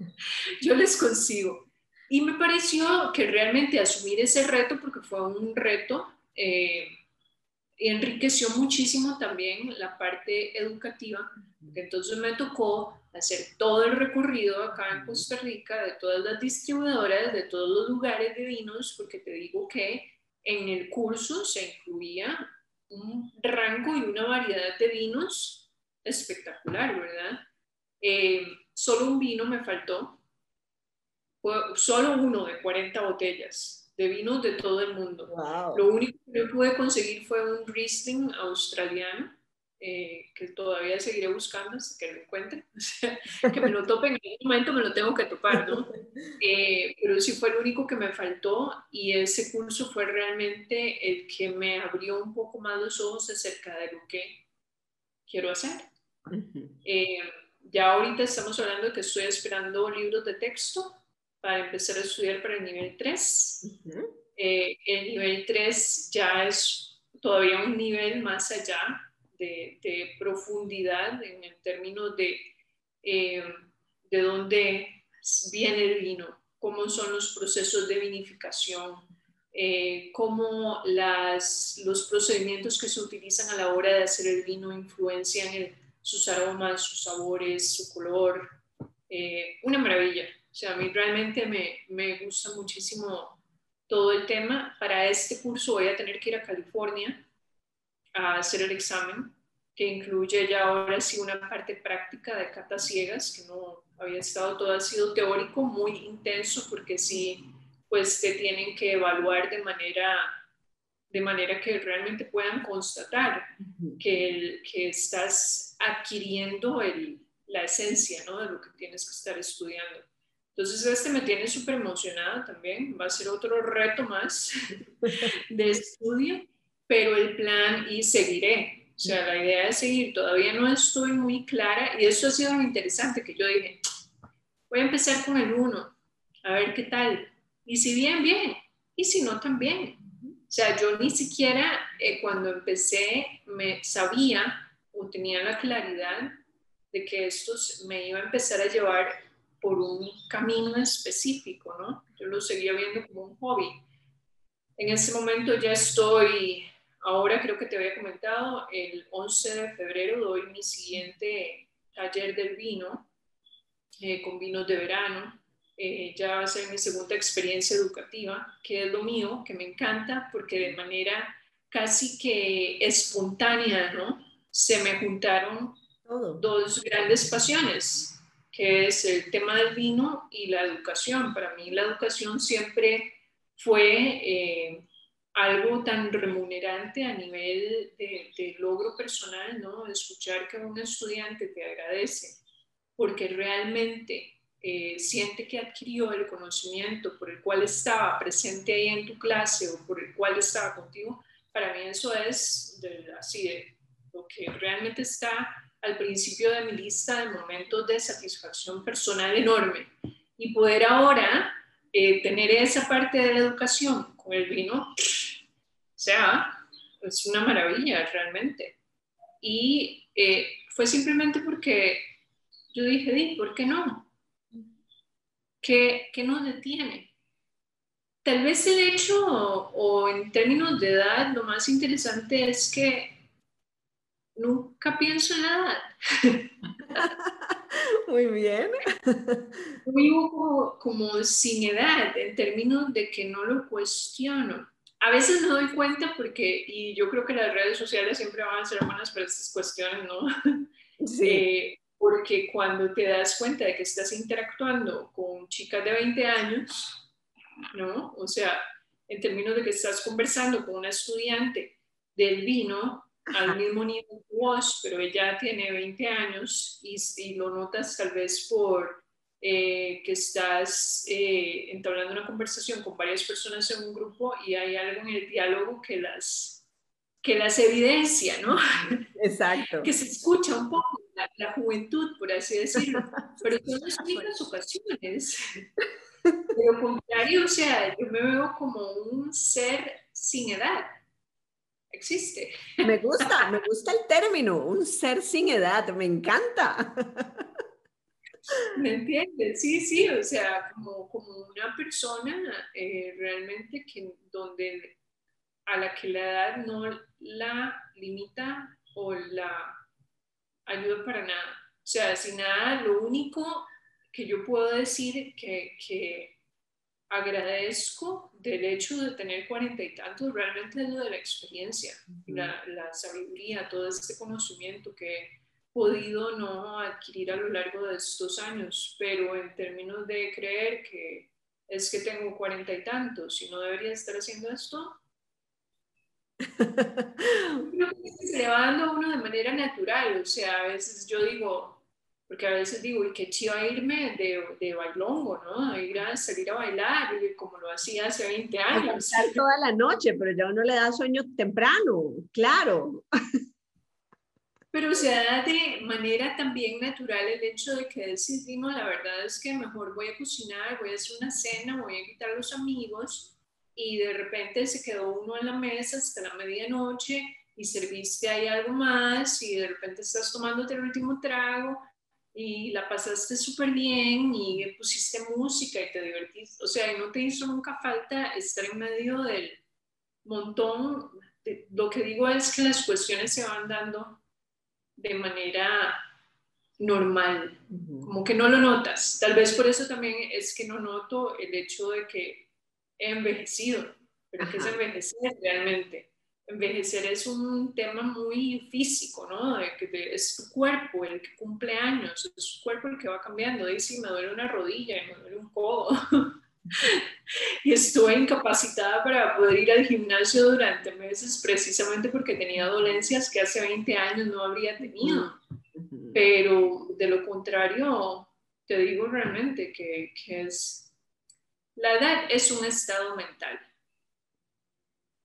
yo les consigo. Y me pareció que realmente asumir ese reto, porque fue un reto, eh, enriqueció muchísimo también la parte educativa, entonces me tocó hacer todo el recorrido acá en Costa Rica de todas las distribuidoras, de todos los lugares de vinos, porque te digo que en el curso se incluía un rango y una variedad de vinos espectacular, ¿verdad? Eh, solo un vino me faltó, solo uno de 40 botellas de vinos de todo el mundo. Lo único que yo pude conseguir fue un Riesling australiano eh, que todavía seguiré buscando hasta que lo encuentre, que me lo tope en algún momento, me lo tengo que topar, ¿no? Eh, pero sí fue el único que me faltó y ese curso fue realmente el que me abrió un poco más los ojos acerca de lo que quiero hacer. Eh, ya ahorita estamos hablando de que estoy esperando libros de texto para empezar a estudiar para el nivel 3. el nivel 3 ya es todavía un nivel más allá de, profundidad en el término de, eh, de dónde viene el vino, cómo son los procesos de vinificación, eh, cómo las, los procedimientos que se utilizan a la hora de hacer el vino influencian en sus aromas, sus sabores, su color. Eh, una maravilla. O sea, a mí realmente me, me gusta muchísimo todo el tema. Para este curso voy a tener que ir a California a hacer el examen, que incluye ya ahora sí una parte práctica de catas ciegas, que no había estado todo, ha sido teórico muy intenso, porque sí, pues te tienen que evaluar de manera, de manera que realmente puedan constatar que, el, que estás adquiriendo el, la esencia ¿no? de lo que tienes que estar estudiando. Entonces, este me tiene súper emocionada también. Va a ser otro reto más de estudio pero el plan y seguiré. O sea, la idea es seguir, todavía no estoy muy clara y eso ha sido muy interesante, que yo dije, voy a empezar con el 1, a ver qué tal. Y si bien, bien, y si no, también. O sea, yo ni siquiera eh, cuando empecé me sabía o tenía la claridad de que esto me iba a empezar a llevar por un camino específico, ¿no? Yo lo seguía viendo como un hobby. En ese momento ya estoy, ahora creo que te había comentado, el 11 de febrero doy mi siguiente taller del vino, eh, con vinos de verano. Eh, ya va a ser mi segunda experiencia educativa, que es lo mío, que me encanta, porque de manera casi que espontánea, ¿no? Se me juntaron dos grandes pasiones, que es el tema del vino y la educación. Para mí la educación siempre fue eh, algo tan remunerante a nivel de, logro personal, ¿no? Escuchar que un estudiante te agradece porque realmente eh, siente que adquirió el conocimiento por el cual estaba presente ahí en tu clase o por el cual estaba contigo, para mí eso es así de lo que realmente está al principio de mi lista de momentos de satisfacción personal enorme. Y poder ahora eh, tener esa parte de la educación el vino, o sea, es una maravilla realmente. Y eh, fue simplemente porque yo dije, Di, ¿por qué no? ¿Qué, ¿Qué, nos detiene? Tal vez el hecho, o en términos de edad, lo más interesante es que nunca pienso en nada. Muy bien. Vivo como, como, sin edad, en términos de que no lo cuestiono. A veces me doy cuenta porque, y yo creo que las redes sociales siempre van a ser buenas para estas cuestiones, ¿no? Sí. Eh, porque cuando te das cuenta de que estás interactuando con chicas de 20 años, ¿no? O sea, en términos de que estás conversando con una estudiante del vino, al mismo nivel que vos, pero ella tiene 20 años y, y lo notas tal vez por eh, que estás eh, entablando una conversación con varias personas en un grupo y hay algo en el diálogo que las, que las evidencia, ¿no? Exacto. que se escucha un poco la, juventud, por así decirlo, pero son las únicas ocasiones. De lo contrario, o sea, yo me veo como un ser sin edad existe. Me gusta, me gusta el término, un ser sin edad, me encanta. ¿Me entiendes? Sí, sí, o sea, como, como una persona eh, realmente que donde a la que la edad no la limita o la ayuda para nada. O sea, sin nada, lo único que yo puedo decir que, que agradezco del hecho de tener cuarenta y tantos, realmente es lo de la experiencia, la, la, sabiduría, todo este conocimiento que he podido no adquirir a lo largo de estos años, pero en términos de creer que es que tengo cuarenta y tantos y no debería estar haciendo esto, creo que se le va dando a uno de manera natural, o sea, a veces yo digo, porque a veces digo, y qué chido irme de, de bailongo, ¿no? Ir a salir a bailar, como lo hacía hace 20 años. toda la noche, pero ya uno le da sueño temprano, claro. Pero se da de manera también natural el hecho de que decís, no, la verdad es que mejor voy a cocinar, voy a hacer una cena, voy a invitar a los amigos, y de repente se quedó uno en la mesa hasta la medianoche y serviste ahí algo más, y de repente estás tomándote el último trago, y la pasaste súper bien y pusiste música y te divertiste. O sea, no te hizo nunca falta estar en medio del montón. lo que digo es que las cuestiones se van dando de manera normal, como que no lo notas. Tal vez por eso también es que no noto el hecho de que he envejecido, pero que es envejecer realmente envejecer es un tema muy físico, ¿no? es tu cuerpo el que cumple años, es tu cuerpo el que va cambiando. Y si me duele una rodilla, me duele un codo. y estuve incapacitada para poder ir al gimnasio durante meses precisamente porque tenía dolencias que hace 20 años no habría tenido. Pero de lo contrario, te digo realmente que, que es, la edad es un estado mental.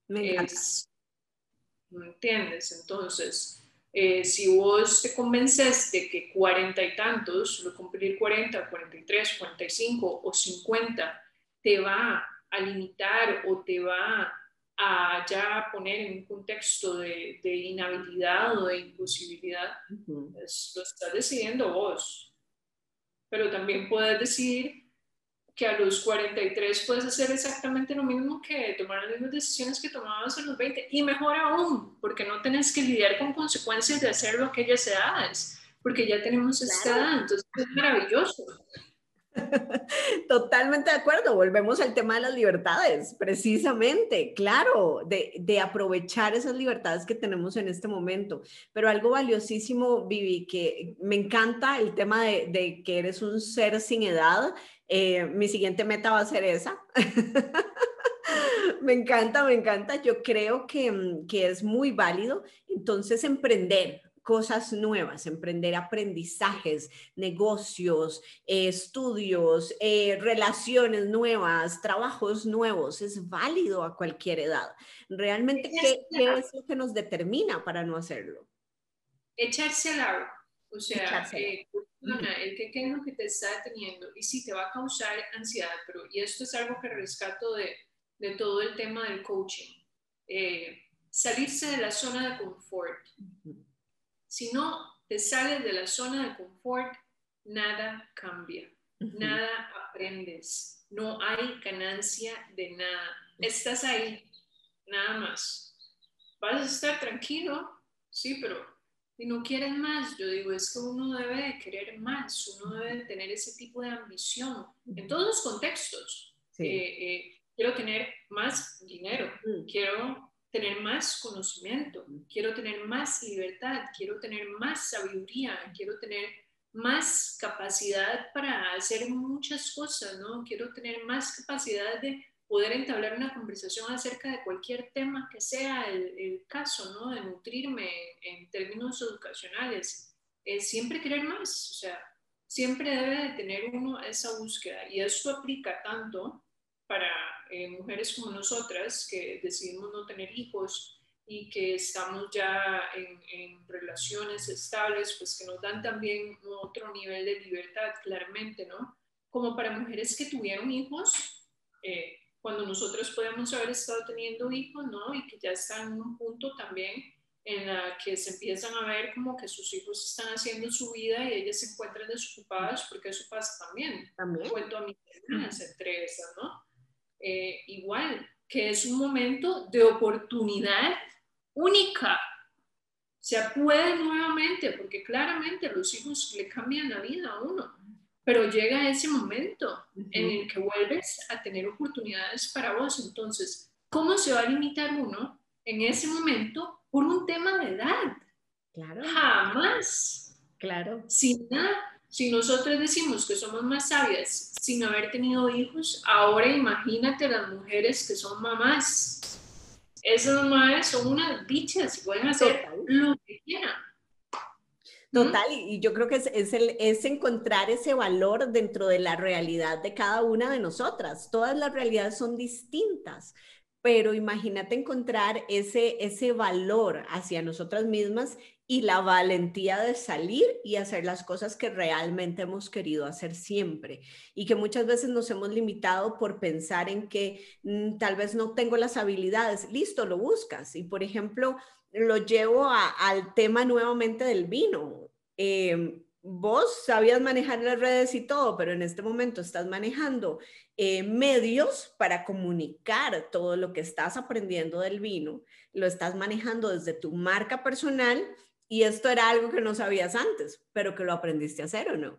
Me encanta. ¿Me entiendes? Entonces, Eh, si vos te convences de que cuarenta y tantos, cumplir 40, 43, 45 o 50 te va a limitar o te va a ya poner en un contexto de, inhabilidad o de imposibilidad, pues, lo estás decidiendo vos. Pero también puedes decidir que a los 43 puedes hacer exactamente lo mismo que tomar las mismas decisiones que tomabas a los 20 y mejor aún, porque no tenés que lidiar con consecuencias de hacerlo a aquellas edades, porque ya tenemos esta edad, entonces es maravilloso. Totalmente de acuerdo, volvemos al tema de las libertades, precisamente, claro, de, de, aprovechar esas libertades que tenemos en este momento. Pero algo valiosísimo, Vivi, que me encanta el tema de, de que eres un ser sin edad eh, mi siguiente meta va a ser esa. me encanta, me encanta. Yo creo que, mm, que, es muy válido. Entonces, emprender cosas nuevas, emprender aprendizajes, negocios, eh, estudios, eh, relaciones nuevas, trabajos nuevos, es válido a cualquier edad. Realmente, ¿qué, ¿qué, es lo que nos determina para no hacerlo? Echarse al agua. O sea, el que qué es lo que te está deteniendo y sí te va a causar ansiedad, pero y esto es algo que rescato de, de todo el tema del coaching, eh, salirse de la zona de confort. Si no te sales de la zona de confort, nada cambia, nada aprendes, no hay ganancia de nada. Estás ahí, nada más. Vas a estar tranquilo, sí, pero y no quieren más. Yo digo, es que uno debe de querer más, uno debe de tener ese tipo de ambición en todos los contextos. Eh, eh, quiero tener más dinero, quiero tener más conocimiento, quiero tener más libertad, quiero tener más sabiduría, quiero tener más capacidad para hacer muchas cosas, ¿no? Quiero tener más capacidad de poder entablar una conversación acerca de cualquier tema que sea el, caso, ¿no? De nutrirme en términos educacionales. es siempre querer más, o sea, siempre debe de tener uno esa búsqueda y eso aplica tanto para eh, mujeres como nosotras que decidimos no tener hijos y que estamos ya en, en, relaciones estables, pues que nos dan también otro nivel de libertad, claramente, ¿no? Como para mujeres que tuvieron hijos, eh, cuando nosotros podemos haber estado teniendo hijos, ¿no? Y que ya están en un punto también en la que se empiezan a ver como que sus hijos están haciendo su vida y ellas se encuentran desocupadas, porque eso pasa también. También. Cuento a mis hermanas entre esas, ¿no? Eh, igual, que es un momento de oportunidad única. Se puede nuevamente, porque claramente los hijos le cambian la vida a uno pero llega ese momento en el que vuelves a tener oportunidades para vos. Entonces, ¿cómo se va a limitar uno en ese momento por un tema de edad? Claro. Jamás. Claro. Sin nada. Si nosotros decimos que somos más sabias sin haber tenido hijos, ahora imagínate las mujeres que son mamás. Esas mamás son unas bichas, pueden hacer lo que quieran. Total, y yo creo que es, es, el, es encontrar ese valor dentro de la realidad de cada una de nosotras. Todas las realidades son distintas, pero imagínate encontrar ese, ese valor hacia nosotras mismas y la valentía de salir y hacer las cosas que realmente hemos querido hacer siempre y que muchas veces nos hemos limitado por pensar en que mm, tal vez no tengo las habilidades. Listo, lo buscas. Y por ejemplo, lo llevo al tema nuevamente del vino. Em, vos sabías manejar las redes y todo, pero en este momento estás manejando eh, medios para comunicar todo lo que estás aprendiendo del vino, lo estás manejando desde tu marca personal y esto era algo que no sabías antes, pero que lo aprendiste a hacer o no.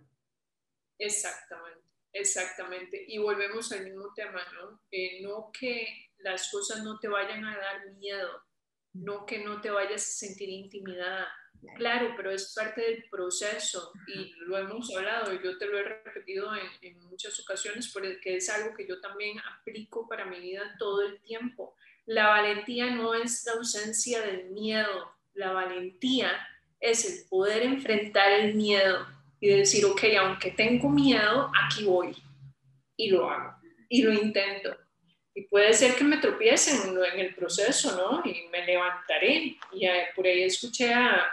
Exactamente, exactamente. Y volvemos al mismo tema, ¿no? no que las cosas no te vayan a dar miedo, no que no te vayas a sentir intimidada. Claro, pero es parte del proceso y lo hemos hablado yo te lo he repetido en, muchas ocasiones porque es algo que yo también aplico para mi vida todo el tiempo. La valentía no es la ausencia del miedo, la valentía es el poder enfrentar el miedo y decir, ok, aunque tengo miedo, aquí voy y lo hago y lo intento y puede ser que me tropiece en, el proceso, ¿no? Y me levantaré. Y por ahí escuché a,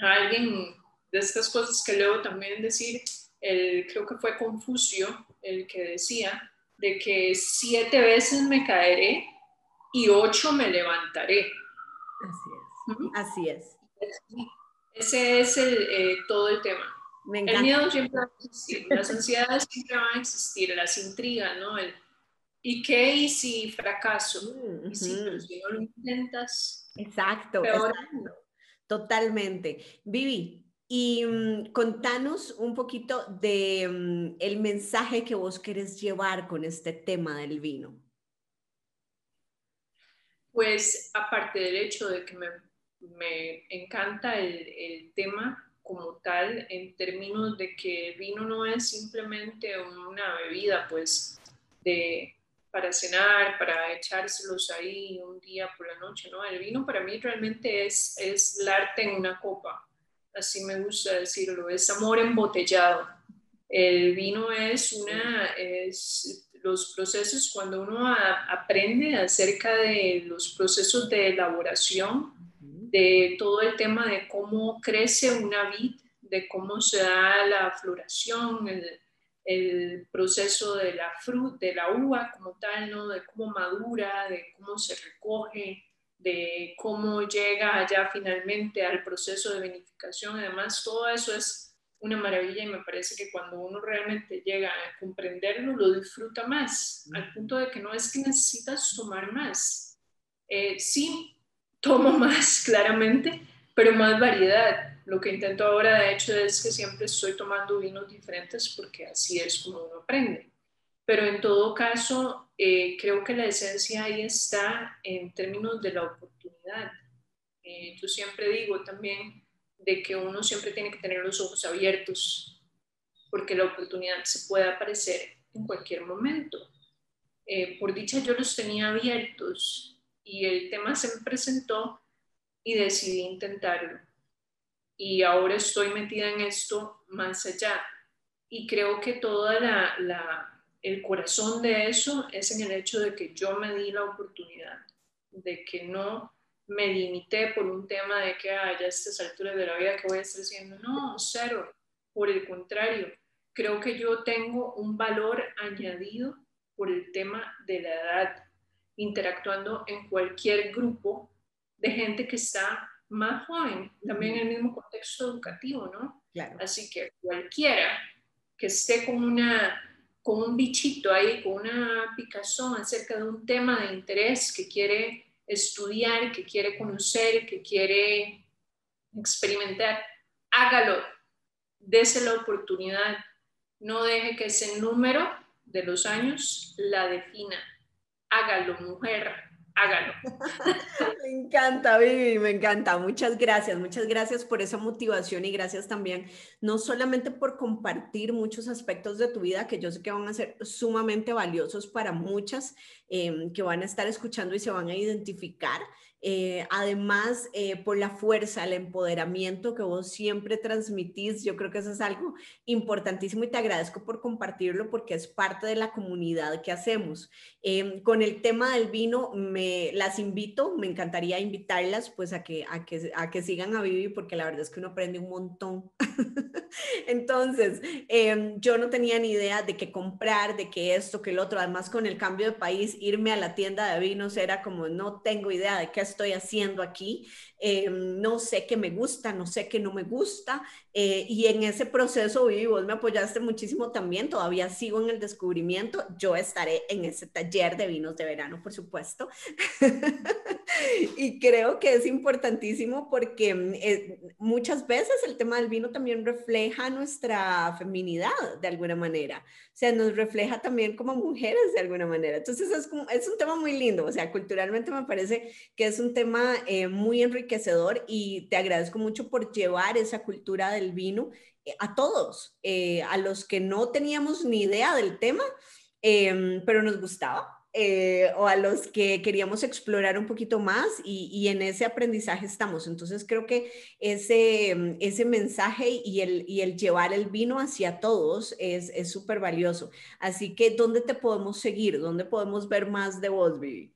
a alguien de estas cosas que leo también decir, el, creo que fue Confucio el que decía, de que siete veces me caeré y ocho me levantaré. Así es, así es. Ese es el, eh, todo el tema. El miedo siempre va a existir, las ansiedades siempre van a existir, las intrigas, ¿no? El, ¿Y qué? ¿Y si fracaso? Mm, ¿Y si, no lo intentas? Exacto, Totalmente. Vivi, y mm, contanos un poquito de mm, el mensaje que vos querés llevar con este tema del vino. Pues aparte del hecho de que me, me encanta el, el, tema como tal, en términos de que el vino no es simplemente una bebida, pues, de, para cenar, para echárselos ahí un día por la noche, ¿no? El vino para mí realmente es, es el arte en una copa, así me gusta decirlo, es amor embotellado. El vino es una, es los procesos, cuando uno aprende acerca de los procesos de elaboración, de todo el tema de cómo crece una vid, de cómo se da la floración, el, el proceso de la fruta, de la uva como tal, ¿no? De cómo madura, de cómo se recoge, de cómo llega allá finalmente al proceso de vinificación. Además, todo eso es una maravilla y me parece que cuando uno realmente llega a comprenderlo, lo disfruta más, al punto de que no es que necesitas tomar más. Eh, sí, tomo más claramente, pero más variedad lo que intento ahora, de hecho, es que siempre estoy tomando vinos diferentes porque así es como uno aprende. Pero en todo caso, eh, creo que la esencia ahí está en términos de la oportunidad. Eh, yo siempre digo también de que uno siempre tiene que tener los ojos abiertos porque la oportunidad se puede aparecer en cualquier momento. Eh, por dicha yo los tenía abiertos y el tema se me presentó y decidí intentarlo y ahora estoy metida en esto más allá. Y creo que toda la, el corazón de eso es en el hecho de que yo me di la oportunidad, de que no me limité por un tema de que haya ya estas alturas de la vida que voy a estar haciendo. No, cero. Por el contrario, creo que yo tengo un valor añadido por el tema de la edad, interactuando en cualquier grupo de gente que está más joven, también en el mismo contexto educativo, ¿no? Así que cualquiera que esté con, una, con un bichito ahí, con una picazón acerca de un tema de interés que quiere estudiar, que quiere conocer, que quiere experimentar, hágalo, dése la oportunidad, no deje que ese número de los años la defina. Hágalo, mujer, hágalo. me encanta, Vivi, me encanta. Muchas gracias, muchas gracias por esa motivación y gracias también, no solamente por compartir muchos aspectos de tu vida que yo sé que van a ser sumamente valiosos para muchas em, que van a estar escuchando y se van a identificar, eh, además, eh, por la fuerza, el empoderamiento que vos siempre transmitís, yo creo que eso es algo importantísimo y te agradezco por compartirlo porque es parte de la comunidad que hacemos. Em, con el tema del vino, me las invito, me encantaría invitarlas pues a que, a que, a que sigan a Vivi porque la verdad es que uno aprende un montón. Entonces, em, yo no tenía ni idea de qué comprar, de qué esto, qué el otro. Además, con el cambio de país, irme a la tienda de vinos era como, no tengo idea de qué estoy haciendo aquí, eh, no sé qué me gusta, no sé qué no me gusta. Eh, y en ese proceso, Vivi, vos me apoyaste muchísimo también, todavía sigo en el descubrimiento. Yo estaré en ese taller de vinos de verano, por supuesto. y creo que es importantísimo porque mm, eh, muchas veces el tema del vino también refleja nuestra feminidad de alguna manera. O sea, nos refleja también como mujeres de alguna manera. Entonces es, es un tema muy lindo. O sea, culturalmente me parece que es un tema muy enriquecedor y te agradezco mucho por llevar esa cultura del vino eh, a todos, eh, a los que no teníamos ni idea del tema, em, pero nos gustaba. Eh, o a los que queríamos explorar un poquito más y, en ese aprendizaje estamos. Entonces creo que ese, em, ese mensaje y el, y el llevar el vino hacia todos es súper valioso. Así que, ¿dónde te podemos seguir? ¿Dónde podemos ver más de vos, Vivi?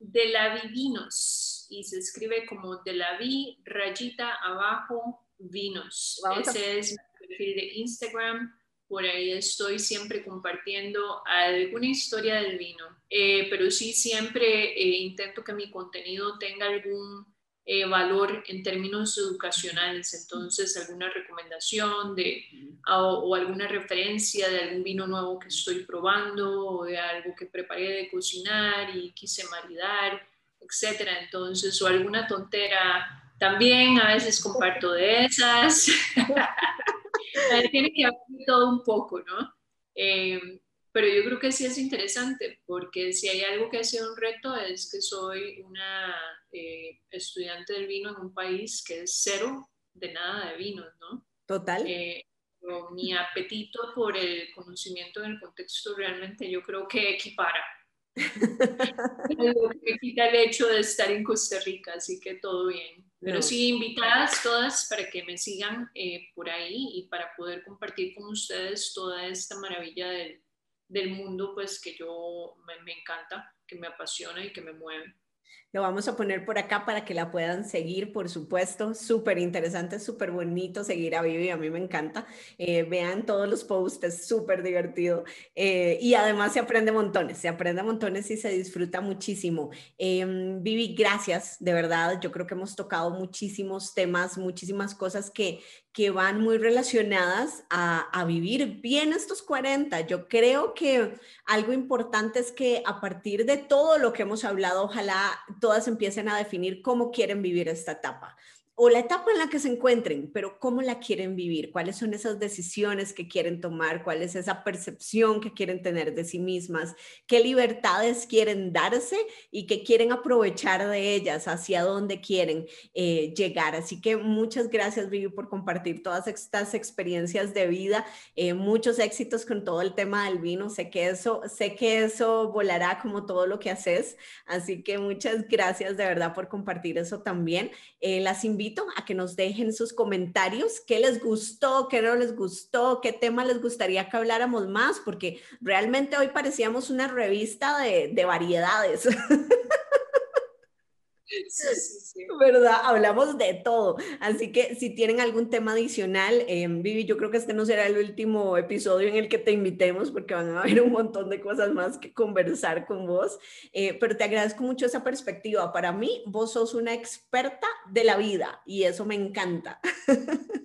De la Vivinos y se escribe como de la vi rayita abajo vinos. Ese es mi perfil de Instagram. Por ahí estoy siempre compartiendo alguna historia del vino, eh, pero sí siempre eh, intento que mi contenido tenga algún eh, valor en términos educacionales, entonces alguna recomendación de, o, alguna referencia de algún vino nuevo que estoy probando o de algo que preparé de cocinar y quise maridar, etcétera. Entonces, o alguna tontera también a veces comparto de esas. Tiene que haber todo un poco, ¿no? Eh, pero yo creo que sí es interesante porque si hay algo que ha sido un reto es que soy una eh, estudiante del vino en un país que es cero de nada de vinos, ¿no? Total. Eh, mi apetito por el conocimiento en el contexto realmente yo creo que equipara. Lo que quita el hecho de estar en Costa Rica, así que todo bien. Pero sí, invitadas todas para que me sigan eh, por ahí y para poder compartir con ustedes toda esta maravilla del, del mundo, pues que yo me, me encanta, que me apasiona y que me mueve. Lo vamos a poner por acá para que la puedan seguir, por supuesto. Súper interesante, súper bonito seguir a Vivi, a mí me encanta. Eh, vean todos los posts, es súper divertido. Eh, y además se aprende montones, se aprende montones y se disfruta muchísimo. Em, Vivi, gracias, de verdad. Yo creo que hemos tocado muchísimos temas, muchísimas cosas que, que van muy relacionadas a, a, vivir bien estos 40. Yo creo que algo importante es que a partir de todo lo que hemos hablado, ojalá todas empiecen a definir cómo quieren vivir esta etapa o la etapa en la que se encuentren, pero cómo la quieren vivir, cuáles son esas decisiones que quieren tomar, cuál es esa percepción que quieren tener de sí mismas, qué libertades quieren darse y qué quieren aprovechar de ellas, hacia dónde quieren eh, llegar. Así que muchas gracias, Vivi, por compartir todas estas experiencias de vida, eh, muchos éxitos con todo el tema del vino. Sé que eso, sé que eso volará como todo lo que haces, así que muchas gracias de verdad por compartir eso también. Eh, las invito a que nos dejen sus comentarios, qué les gustó, qué no les gustó, qué tema les gustaría que habláramos más, porque realmente hoy parecíamos una revista de, de variedades. ¿Verdad? Hablamos de todo. Así que si tienen algún tema adicional, eh, Vivi, yo creo que este no será el último episodio en el que te invitemos porque van a haber un montón de cosas más que conversar con vos. Eh, pero te agradezco mucho esa perspectiva. Para mí, vos sos una experta de la vida y eso me encanta.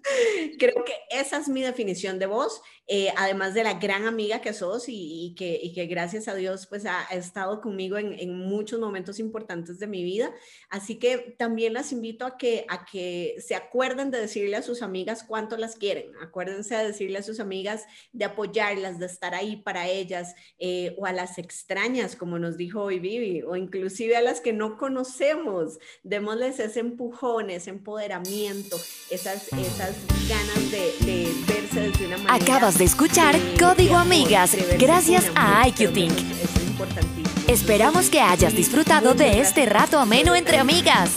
creo que esa es mi definición de vos, eh, además de la gran amiga que sos y, que, y que, gracias a Dios pues ha, estado conmigo en, en muchos momentos importantes de mi vida. Así que también las invito a que, a que se acuerden de decirle a sus amigas cuánto las quieren. Acuérdense de decirle a sus amigas de apoyarlas, de estar ahí para ellas, eh, o a las extrañas, como nos dijo hoy Vivi, o inclusive a las que no conocemos. Démosles ese empujón, ese empoderamiento, esas, esas ganas de, de verse desde una manera. Acabas de escuchar Código Amigas, gracias a IQ Think. Importantísimo. Esperamos que hayas disfrutado de este rato ameno entre amigas.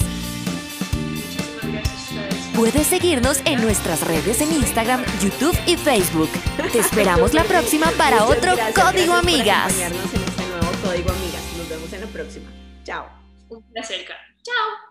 Puedes seguirnos en nuestras redes en Instagram, YouTube y Facebook. Te esperamos la próxima para otro Código Amigas. Por en este nuevo Código Amigas. Nos vemos en la próxima. Chao. Un placer, Chao.